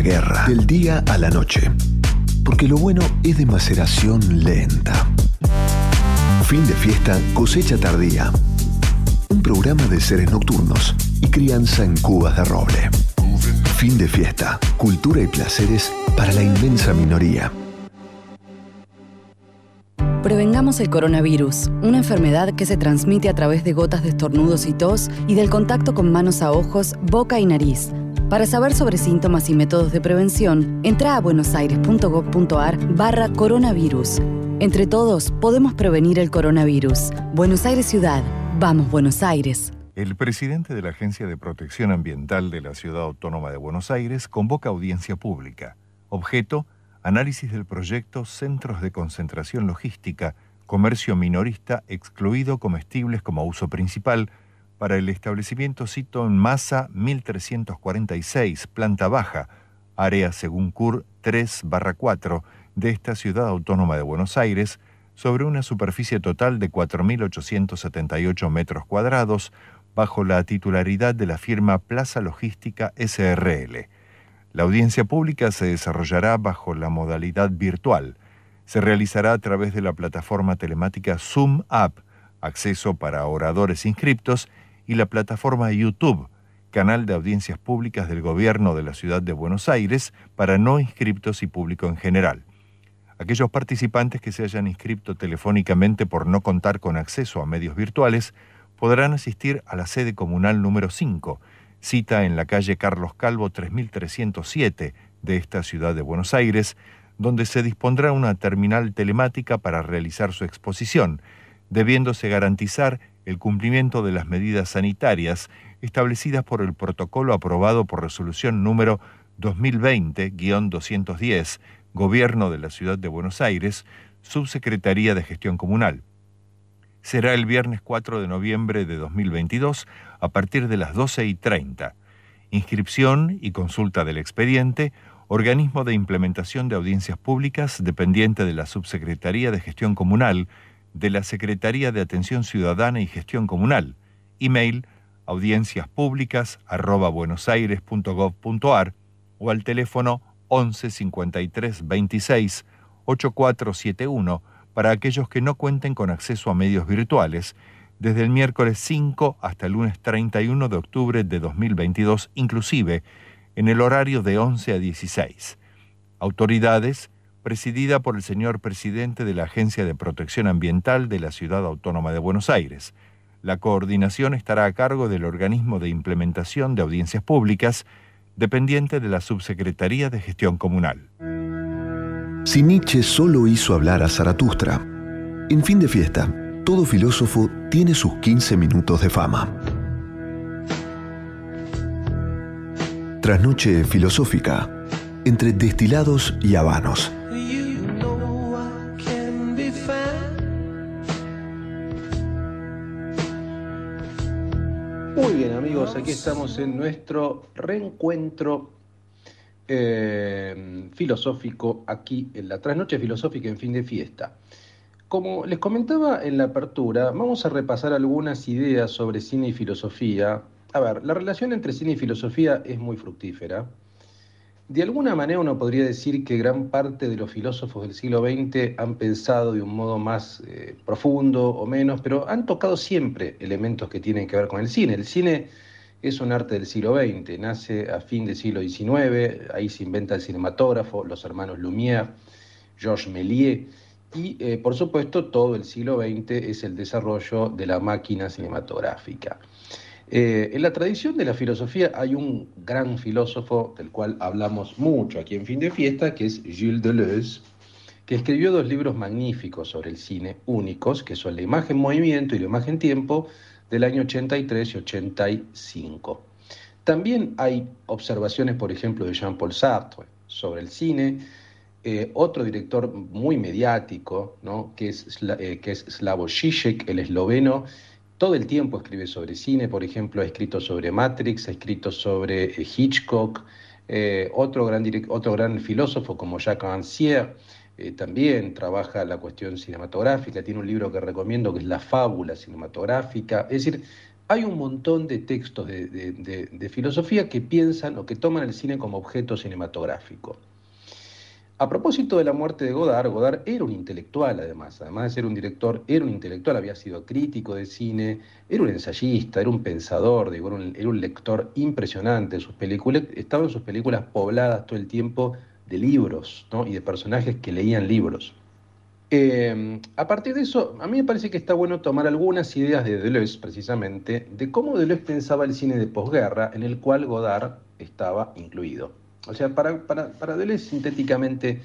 guerra, del día a la noche. Porque lo bueno es de maceración lenta. Fin de fiesta, cosecha tardía. Un programa de seres nocturnos y crianza en cubas de roble. Fin de fiesta, cultura y placeres para la inmensa minoría. Prevengamos el coronavirus, una enfermedad que se transmite a través de gotas de estornudos y tos y del contacto con manos a ojos, boca y nariz. Para saber sobre síntomas y métodos de prevención, entra a buenosaires.gov.ar barra coronavirus. Entre todos, podemos prevenir el coronavirus. Buenos Aires Ciudad. Vamos, Buenos Aires. El presidente de la Agencia de Protección Ambiental de la Ciudad Autónoma de Buenos Aires convoca audiencia pública. Objeto, análisis del proyecto Centros de Concentración Logística, Comercio Minorista excluido comestibles como uso principal para el establecimiento cito en masa 1346, planta baja, área según CUR 3-4 de esta Ciudad Autónoma de Buenos Aires, sobre una superficie total de 4.878 metros cuadrados, bajo la titularidad de la firma Plaza Logística SRL. La audiencia pública se desarrollará bajo la modalidad virtual. Se realizará a través de la plataforma telemática Zoom App, acceso para oradores inscriptos, y la plataforma YouTube, canal de audiencias públicas del Gobierno de la Ciudad de Buenos Aires para no inscriptos y público en general. Aquellos participantes que se hayan inscrito telefónicamente por no contar con acceso a medios virtuales podrán asistir a la sede comunal número 5, cita en la calle Carlos Calvo 3307 de esta ciudad de Buenos Aires, donde se dispondrá una terminal telemática para realizar su exposición, debiéndose garantizar el cumplimiento de las medidas sanitarias establecidas por el protocolo aprobado por resolución número 2020-210, Gobierno de la Ciudad de Buenos Aires, Subsecretaría de Gestión Comunal. Será el viernes 4 de noviembre de 2022 a partir de las 12 y 30. Inscripción y consulta del expediente, organismo de implementación de audiencias públicas dependiente de la Subsecretaría de Gestión Comunal, de la Secretaría de Atención Ciudadana y Gestión Comunal, email audienciaspúblicas@buenosaires.gov.ar o al teléfono 11 53 26 8471 para aquellos que no cuenten con acceso a medios virtuales, desde el miércoles 5 hasta el lunes 31 de octubre de 2022, inclusive en el horario de 11 a 16. Autoridades, presidida por el señor presidente de la Agencia de Protección Ambiental de la Ciudad Autónoma de Buenos Aires. La coordinación estará a cargo del organismo de implementación de audiencias públicas, dependiente de la Subsecretaría de Gestión Comunal. Si Nietzsche solo hizo hablar a Zaratustra, en fin de fiesta, todo filósofo tiene sus 15 minutos de fama. Trasnoche filosófica, entre destilados y habanos. Aquí estamos en nuestro reencuentro eh, filosófico aquí en la trasnoche filosófica en fin de fiesta. Como les comentaba en la apertura, vamos a repasar algunas ideas sobre cine y filosofía. A ver, la relación entre cine y filosofía es muy fructífera. De alguna manera uno podría decir que gran parte de los filósofos del siglo XX han pensado de un modo más eh, profundo o menos, pero han tocado siempre elementos que tienen que ver con el cine. El cine es un arte del siglo XX, nace a fin del siglo XIX, ahí se inventa el cinematógrafo, los hermanos Lumière, Georges Méliès, y eh, por supuesto todo el siglo XX es el desarrollo de la máquina cinematográfica. Eh, en la tradición de la filosofía hay un gran filósofo del cual hablamos mucho aquí en Fin de Fiesta, que es Gilles Deleuze, que escribió dos libros magníficos sobre el cine, únicos, que son La imagen movimiento y La imagen tiempo, del año 83 y 85. También hay observaciones, por ejemplo, de Jean-Paul Sartre sobre el cine, eh, otro director muy mediático, ¿no? que, es, eh, que es Slavoj Žižek, el esloveno, todo el tiempo escribe sobre cine, por ejemplo, ha escrito sobre Matrix, ha escrito sobre eh, Hitchcock, otro, gran otro gran filósofo como Jacques Rancière, eh, también trabaja la cuestión cinematográfica, tiene un libro que recomiendo que es La fábula cinematográfica, es decir, hay un montón de textos de, filosofía que piensan o que toman el cine como objeto cinematográfico. A propósito de la muerte de Godard, Godard era un intelectual además, además de ser un director, era un intelectual, había sido crítico de cine, era un ensayista, era un pensador, era, un, era, un, lector impresionante sus películas, estaban sus películas pobladas todo el tiempo de libros ¿no? y de personajes que leían libros. Eh, a partir de eso, a mí me parece que está bueno tomar algunas ideas de Deleuze, precisamente, de cómo Deleuze pensaba el cine de posguerra, en el cual Godard estaba incluido. O sea, para, para, para Deleuze sintéticamente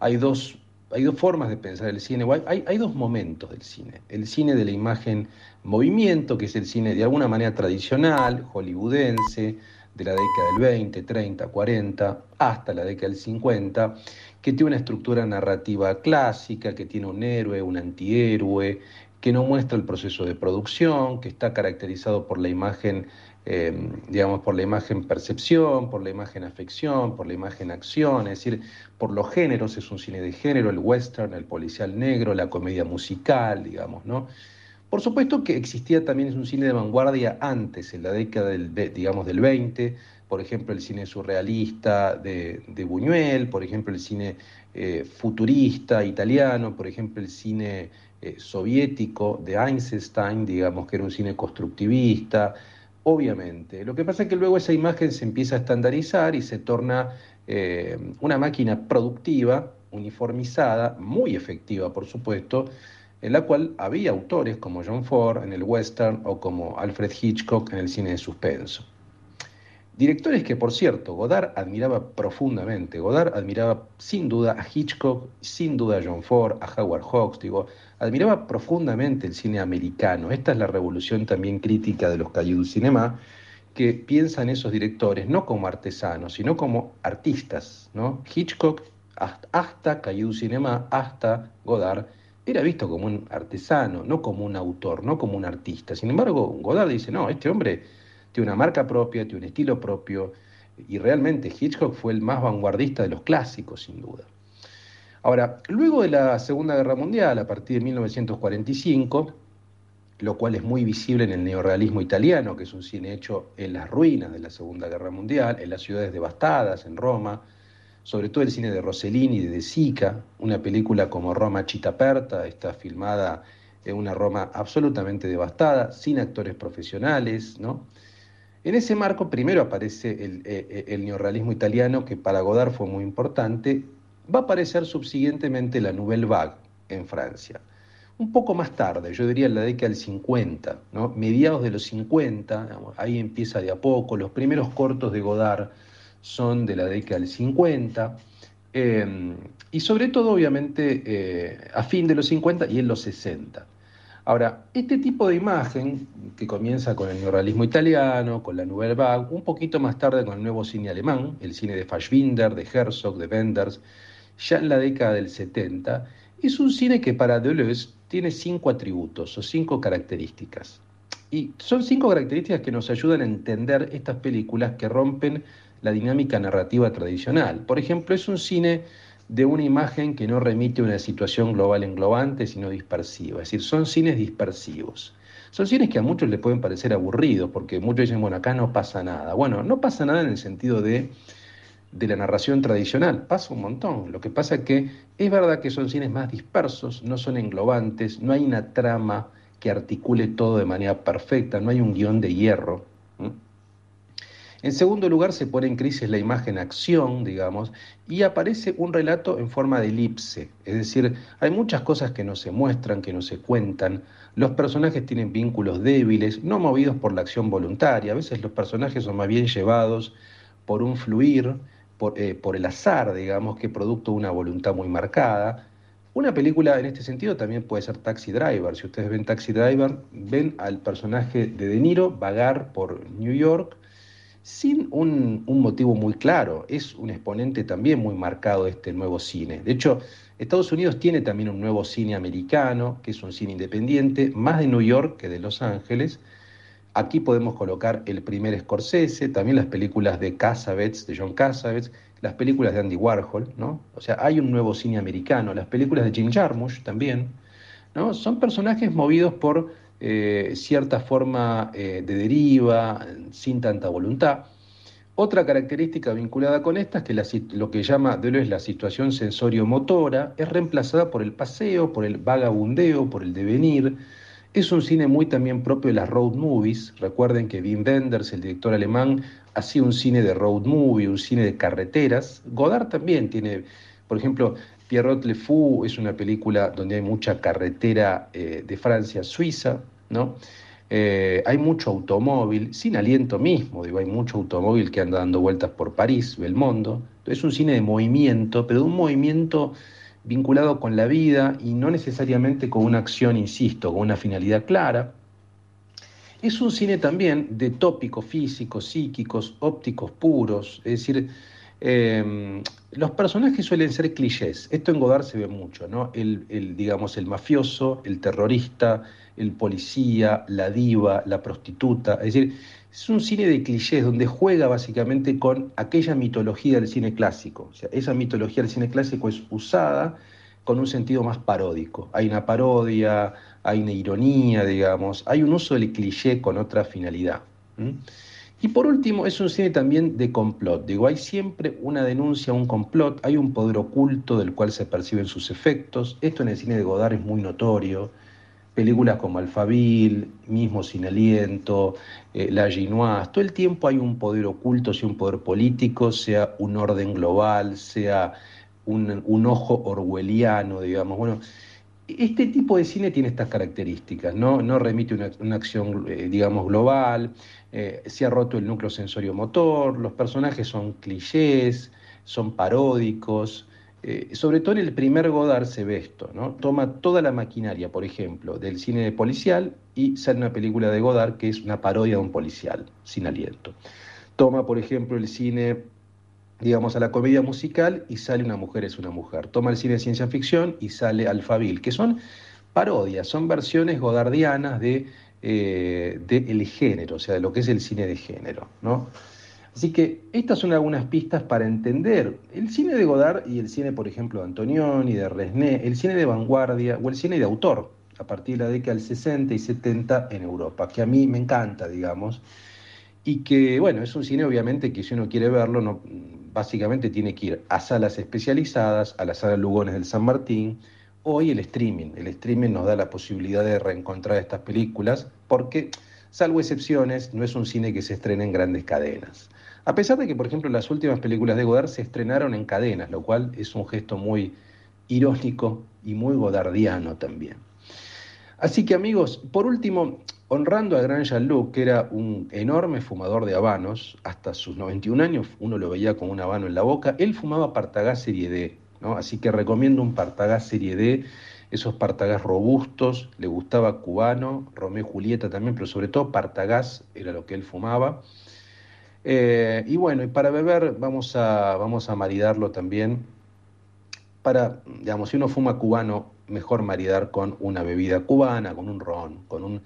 hay dos, hay dos formas de pensar el cine, hay, hay dos momentos del cine. El cine de la imagen movimiento, que es el cine de alguna manera tradicional, hollywoodense, de la década del 20, 30, 40, hasta la década del 50, que tiene una estructura narrativa clásica, que tiene un héroe, un antihéroe, que no muestra el proceso de producción, que está caracterizado por la imagen eh, digamos, por la imagen percepción, por la imagen afección, por la imagen acción, es decir, por los géneros, es un cine de género, el western, el policial negro, la comedia musical, digamos, ¿no? Por supuesto que existía también un cine de vanguardia antes, en la década del, digamos, del 20, por ejemplo, el cine surrealista de, Buñuel, por ejemplo, el cine eh, futurista italiano, por ejemplo, el cine eh, soviético de Einstein, digamos, que era un cine constructivista, obviamente. Lo que pasa es que luego esa imagen se empieza a estandarizar y se torna eh, una máquina productiva, uniformizada, muy efectiva, por supuesto, en la cual había autores como John Ford en el western o como Alfred Hitchcock en el cine de suspenso. Directores que, por cierto, Godard admiraba profundamente. Godard admiraba sin duda a Hitchcock, sin duda a John Ford, a Howard Hawks, digo, admiraba profundamente el cine americano. Esta es la revolución también crítica de los cahiers du cinema, que piensan esos directores no como artesanos, sino como artistas. ¿no? Hitchcock, hasta Cahiers du cinema, hasta Godard, era visto como un artesano, no como un autor, no como un artista. Sin embargo, Godard dice, no, este hombre tiene una marca propia, tiene un estilo propio, y realmente Hitchcock fue el más vanguardista de los clásicos, sin duda. Ahora, luego de la Segunda Guerra Mundial, a partir de 1945, lo cual es muy visible en el neorrealismo italiano, que es un cine hecho en las ruinas de la Segunda Guerra Mundial, en las ciudades devastadas, en Roma, sobre todo el cine de Rossellini y de De Sica, una película como Roma Chitaperta, está filmada en una Roma absolutamente devastada, sin actores profesionales, ¿no? En ese marco primero aparece el, eh, el neorrealismo italiano, que para Godard fue muy importante, va a aparecer subsiguientemente la Nouvelle Vague en Francia. Un poco más tarde, yo diría en la década del 50, ¿no? mediados de los 50, digamos, ahí empieza de a poco, los primeros cortos de Godard son de la década del 50, eh, y sobre todo obviamente eh, a fin de los 50 y en los 60. Ahora, este tipo de imagen, que comienza con el neorrealismo italiano, con la Nouvelle Vague, un poquito más tarde con el nuevo cine alemán, el cine de Fassbinder, de Herzog, de Wenders, ya en la década del 70, es un cine que para Deleuze tiene cinco atributos o cinco características. Y son cinco características que nos ayudan a entender estas películas que rompen la dinámica narrativa tradicional. Por ejemplo, es un cine de una imagen que no remite a una situación global englobante, sino dispersiva. Es decir, son cines dispersivos. Son cines que a muchos les pueden parecer aburridos, porque muchos dicen, bueno, acá no pasa nada. Bueno, no pasa nada en el sentido de, de la narración tradicional, pasa un montón. Lo que pasa es que es verdad que son cines más dispersos, no son englobantes, no hay una trama que articule todo de manera perfecta, no hay un guion de hierro. En segundo lugar, se pone en crisis la imagen-acción, digamos, y aparece un relato en forma de elipse. Es decir, hay muchas cosas que no se muestran, que no se cuentan. Los personajes tienen vínculos débiles, no movidos por la acción voluntaria. A veces los personajes son más bien llevados por un fluir, por, eh, por el azar, digamos, que producto de una voluntad muy marcada. Una película en este sentido también puede ser Taxi Driver. Si ustedes ven Taxi Driver, ven al personaje de De Niro vagar por New York sin un, un, motivo muy claro. Es un exponente también muy marcado de este nuevo cine. De hecho, Estados Unidos tiene también un nuevo cine americano, que es un cine independiente, más de New York que de Los Ángeles. Aquí podemos colocar el primer Scorsese, también las películas de Cassavetes, de John Cassavetes, las películas de Andy Warhol, ¿no? O sea, hay un nuevo cine americano, las películas de Jim Jarmusch también, ¿no? Son personajes movidos por eh, cierta forma eh, de deriva, sin tanta voluntad. Otra característica vinculada con esta es que lo que llama Deleuze la situación sensorio-motora es reemplazada por el paseo, por el vagabundeo, por el devenir. Es un cine muy también propio de las road movies. Recuerden que Wim Wenders, el director alemán, hacía un cine de road movie, un cine de carreteras. Godard también tiene, por ejemplo, Pierrot Le Fou es una película donde hay mucha carretera eh, de Francia a Suiza, ¿no? Eh, hay mucho automóvil, sin aliento mismo, digo, hay mucho automóvil que anda dando vueltas por París, Belmondo. Es un cine de movimiento, pero de un movimiento vinculado con la vida y no necesariamente con una acción, insisto, con una finalidad clara. Es un cine también de tópicos físicos, psíquicos, ópticos puros, es decir, eh, los personajes suelen ser clichés. Esto en Godard se ve mucho, ¿no? El, digamos, el mafioso, el terrorista, el policía, la diva, la prostituta. Es decir, es un cine de clichés donde juega básicamente con aquella mitología del cine clásico. Esa mitología del cine clásico es usada con un sentido más paródico. Hay una parodia, hay una ironía, digamos, hay un uso del cliché con otra finalidad. Y por último, es un cine también de complot. Digo, hay siempre una denuncia, un complot, hay un poder oculto del cual se perciben sus efectos. Esto en el cine de Godard es muy notorio. Películas como Alfabil, mismo Sin Aliento, eh, La Ginoise, todo el tiempo hay un poder oculto, sea un poder político, sea un orden global, sea un, ojo orwelliano, digamos. Bueno, este tipo de cine tiene estas características, no, no remite una, acción, eh, digamos, global, eh, se ha roto el núcleo sensorio-motor, los personajes son clichés, son paródicos. Eh, sobre todo en el primer Godard se ve esto, ¿no? Toma toda la maquinaria, por ejemplo, del cine policial y sale una película de Godard que es una parodia de un policial, sin aliento. Toma, por ejemplo, el cine, digamos, a la comedia musical y sale Una mujer es una mujer. Toma el cine de ciencia ficción y sale Alfabil, que son parodias, son versiones godardianas de eh, del género, o sea, de lo que es el cine de género. ¿no? Así que estas son algunas pistas para entender el cine de Godard y el cine, por ejemplo, de Antonioni, de Resné, el cine de vanguardia o el cine de autor, a partir de la década del 60 y 70 en Europa, que a mí me encanta, digamos, y que, bueno, es un cine obviamente que si uno quiere verlo, no, básicamente tiene que ir a salas especializadas, a las salas Lugones del San Martín, hoy el streaming. El streaming nos da la posibilidad de reencontrar estas películas porque, salvo excepciones, no es un cine que se estrena en grandes cadenas. A pesar de que, por ejemplo, las últimas películas de Godard se estrenaron en cadenas, lo cual es un gesto muy irónico y muy godardiano también. Así que amigos, por último, honrando a gran Jean-Luc, que era un enorme fumador de habanos, hasta sus 91 años uno lo veía con un habano en la boca, él fumaba Partagás Serie D, ¿no? así que recomiendo un Partagás Serie D, esos Partagás robustos, le gustaba cubano, Romeo y Julieta también, pero sobre todo Partagás era lo que él fumaba. Eh, y bueno, y para beber vamos a, vamos a maridarlo también. Para, digamos, si uno fuma cubano, mejor maridar con una bebida cubana, con un ron, con un,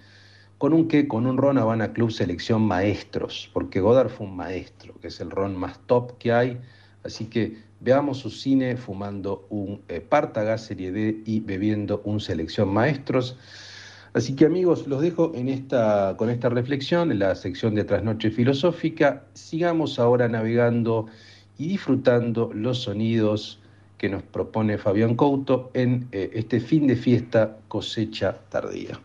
con un qué, con un ron Habana Club Selección Maestros, porque Godard fue un maestro, que es el ron más top que hay. Así que veamos su cine fumando un eh, Serie D y bebiendo un Selección Maestros. Así que amigos, los dejo en esta, con esta reflexión en la sección de Trasnoche Filosófica. Sigamos ahora navegando y disfrutando los sonidos que nos propone Fabián Couto en eh, este fin de fiesta cosecha tardía.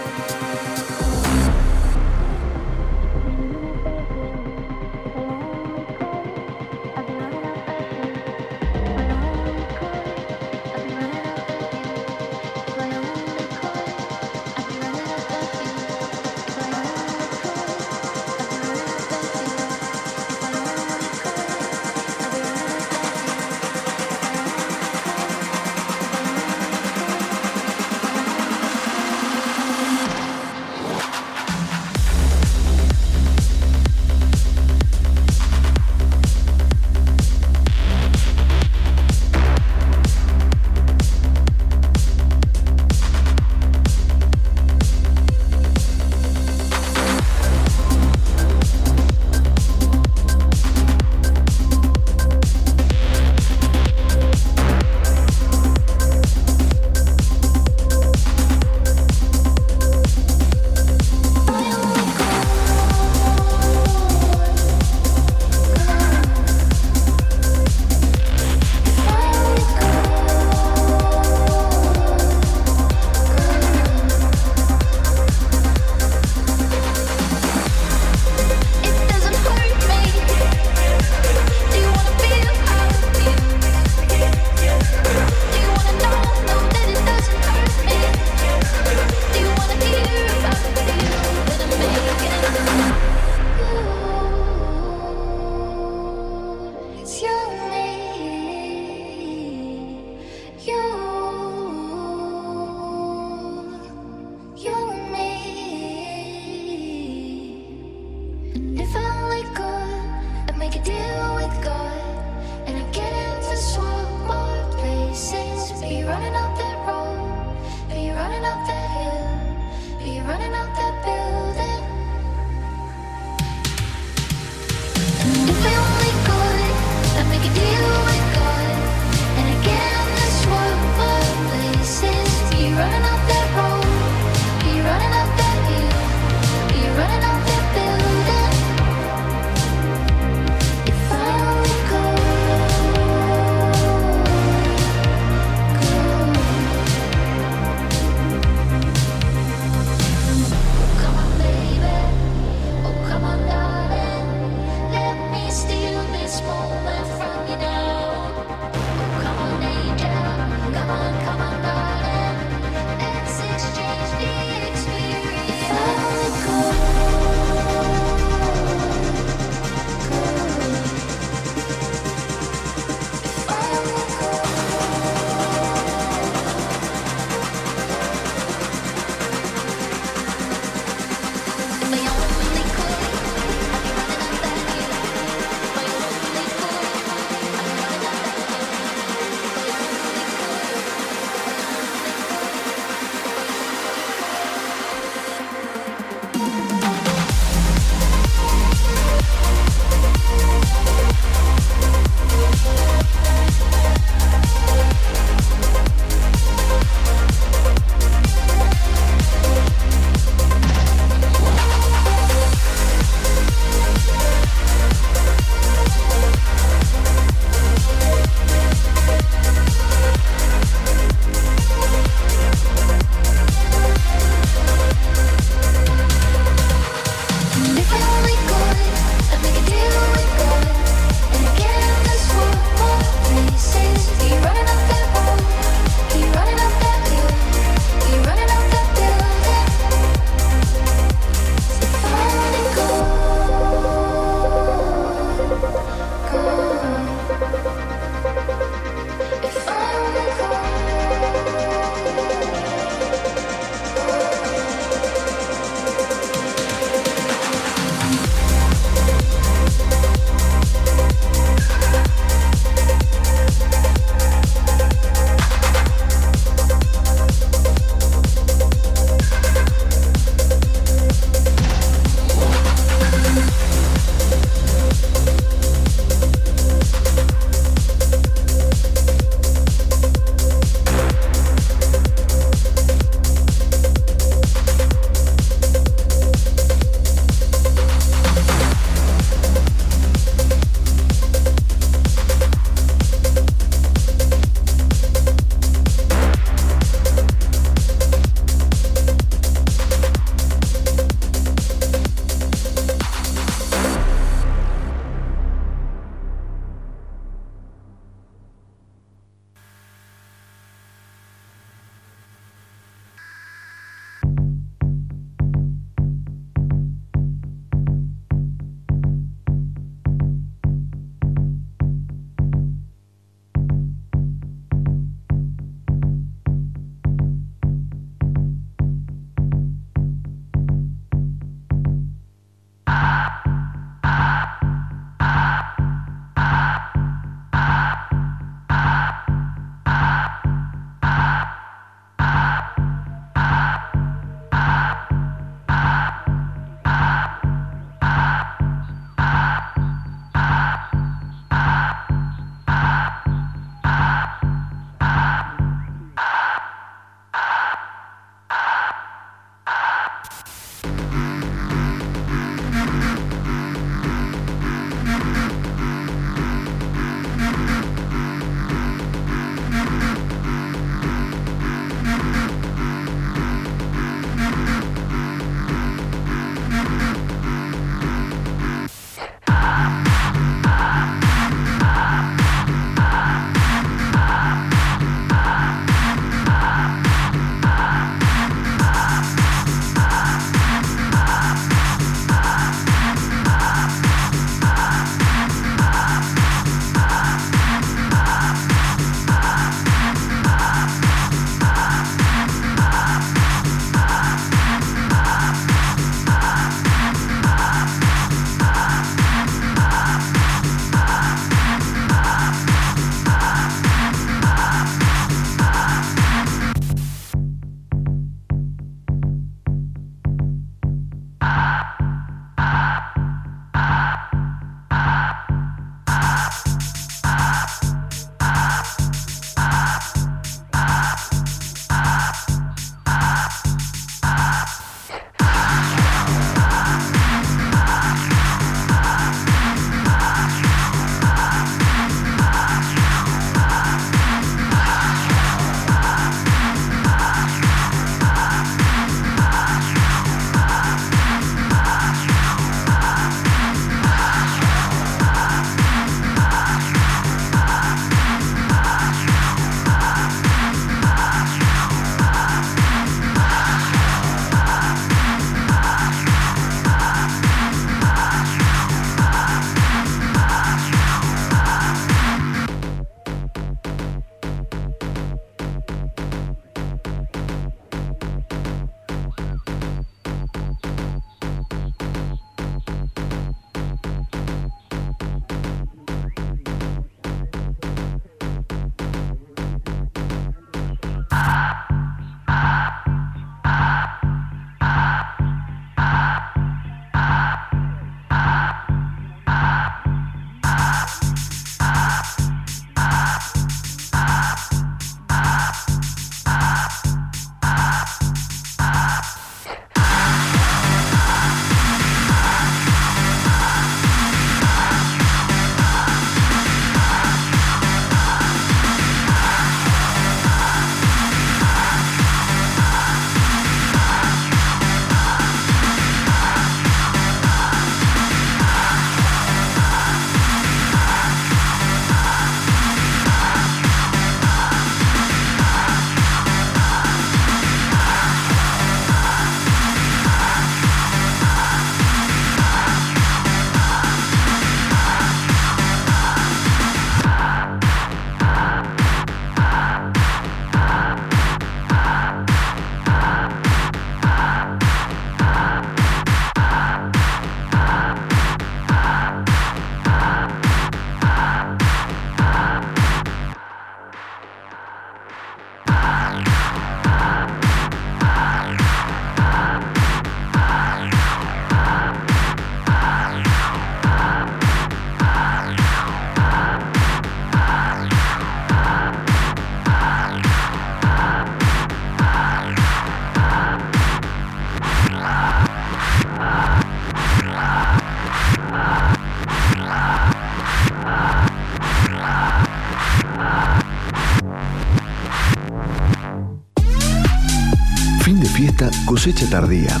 Cosecha tardía.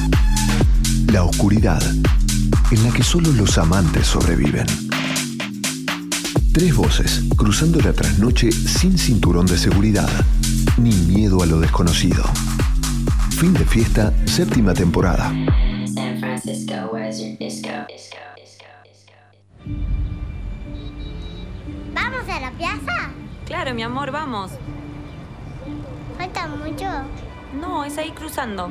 La oscuridad en la que solo los amantes sobreviven. Tres voces cruzando la trasnoche sin cinturón de seguridad, ni miedo a lo desconocido. Fin de fiesta, séptima temporada. San Francisco, where's your disco? Disco, disco, disco. ¿Vamos a la plaza? Claro, mi amor, vamos. ¿Falta mucho? No, es ahí cruzando.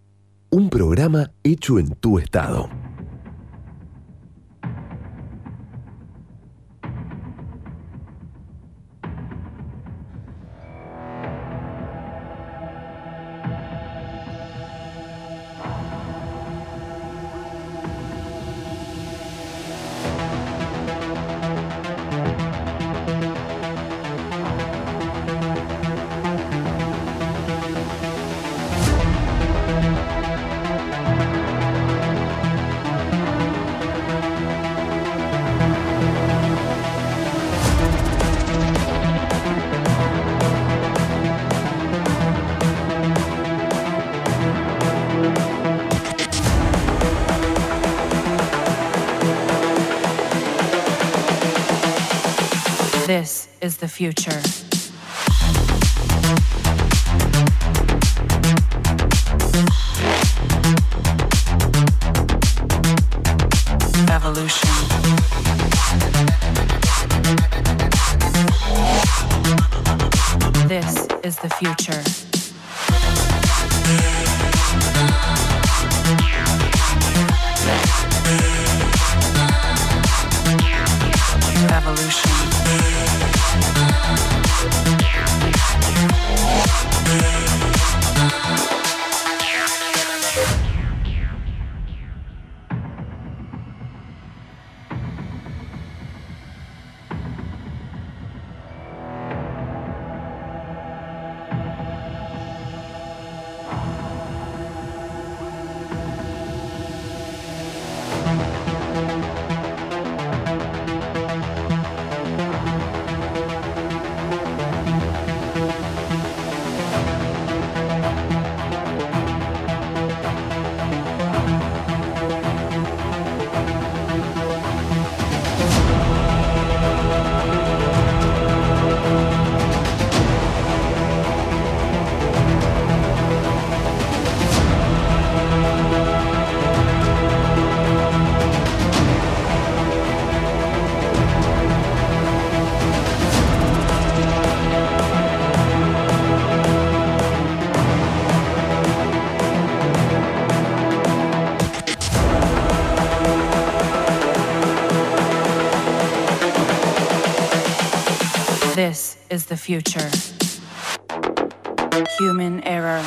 Un programa hecho en tu estado. Is the future. Human error.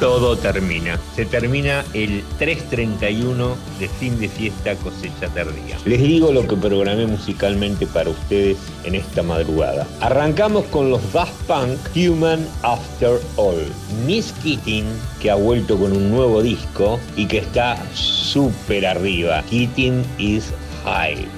Todo termina. Se termina el 3.31 de fin de fiesta cosecha tardía. Les digo lo que programé musicalmente para ustedes en esta madrugada. Arrancamos con los Daft Punk Human After All. Miss Keating, que ha vuelto con un nuevo disco y que está súper arriba. Keating is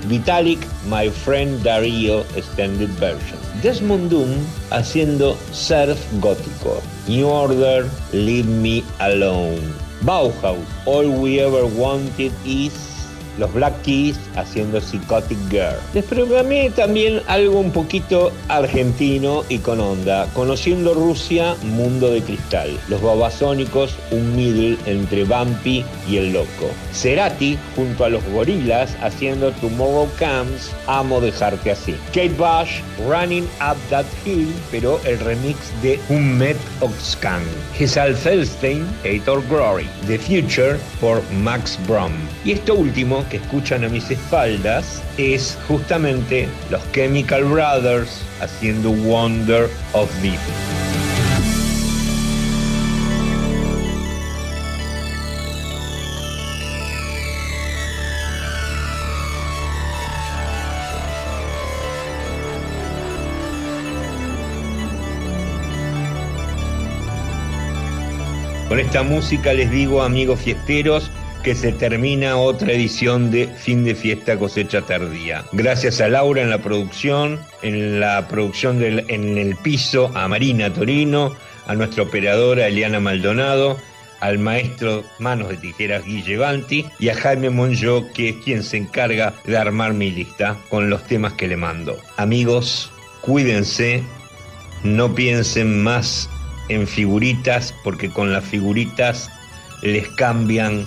Vitalik, My Friend Darío Extended Version. Desmond Doom haciendo surf gótico. New Order, Leave Me Alone. Bauhaus, All We Ever Wanted Is. Los Black Keys haciendo Psychotic Girl. Les programé también algo un poquito argentino y con onda. Conociendo Rusia, Mundo de Cristal. Los Babasónicos, un middle entre Bumpy y el Loco. Cerati junto a los Gorilas haciendo Tomorrow Comes, Amo Dejarte Así. Kate Bush, Running Up That Hill, pero el remix de Hummet Oxcan. Giselle Felstein, Hate or Glory. The Future por Max Brom. Y esto último que escuchan a mis espaldas es justamente los Chemical Brothers haciendo Wonder of Deep. Con esta música les digo, amigos fiesteros, que se termina otra edición de Fin de Fiesta Cosecha Tardía. Gracias a Laura en la producción, en la producción del, en el piso, a Marina Torino, a nuestra operadora Eliana Maldonado, al maestro Manos de Tijeras Guille Banti y a Jaime Monjo, que es quien se encarga de armar mi lista con los temas que le mando. Amigos, cuídense, no piensen más en figuritas, porque con las figuritas les cambian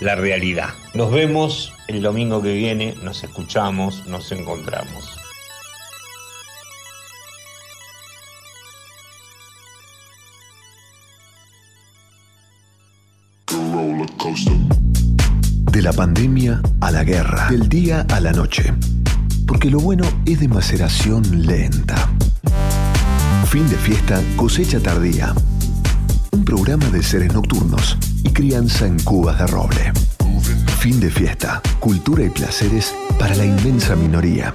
la realidad. Nos vemos el domingo que viene, nos escuchamos, nos encontramos. De la pandemia a la guerra, del día a la noche. Porque lo bueno es de maceración lenta. Fin de fiesta, cosecha tardía. Un programa de seres nocturnos y crianza en cubas de roble. Fin de fiesta, cultura y placeres para la inmensa minoría.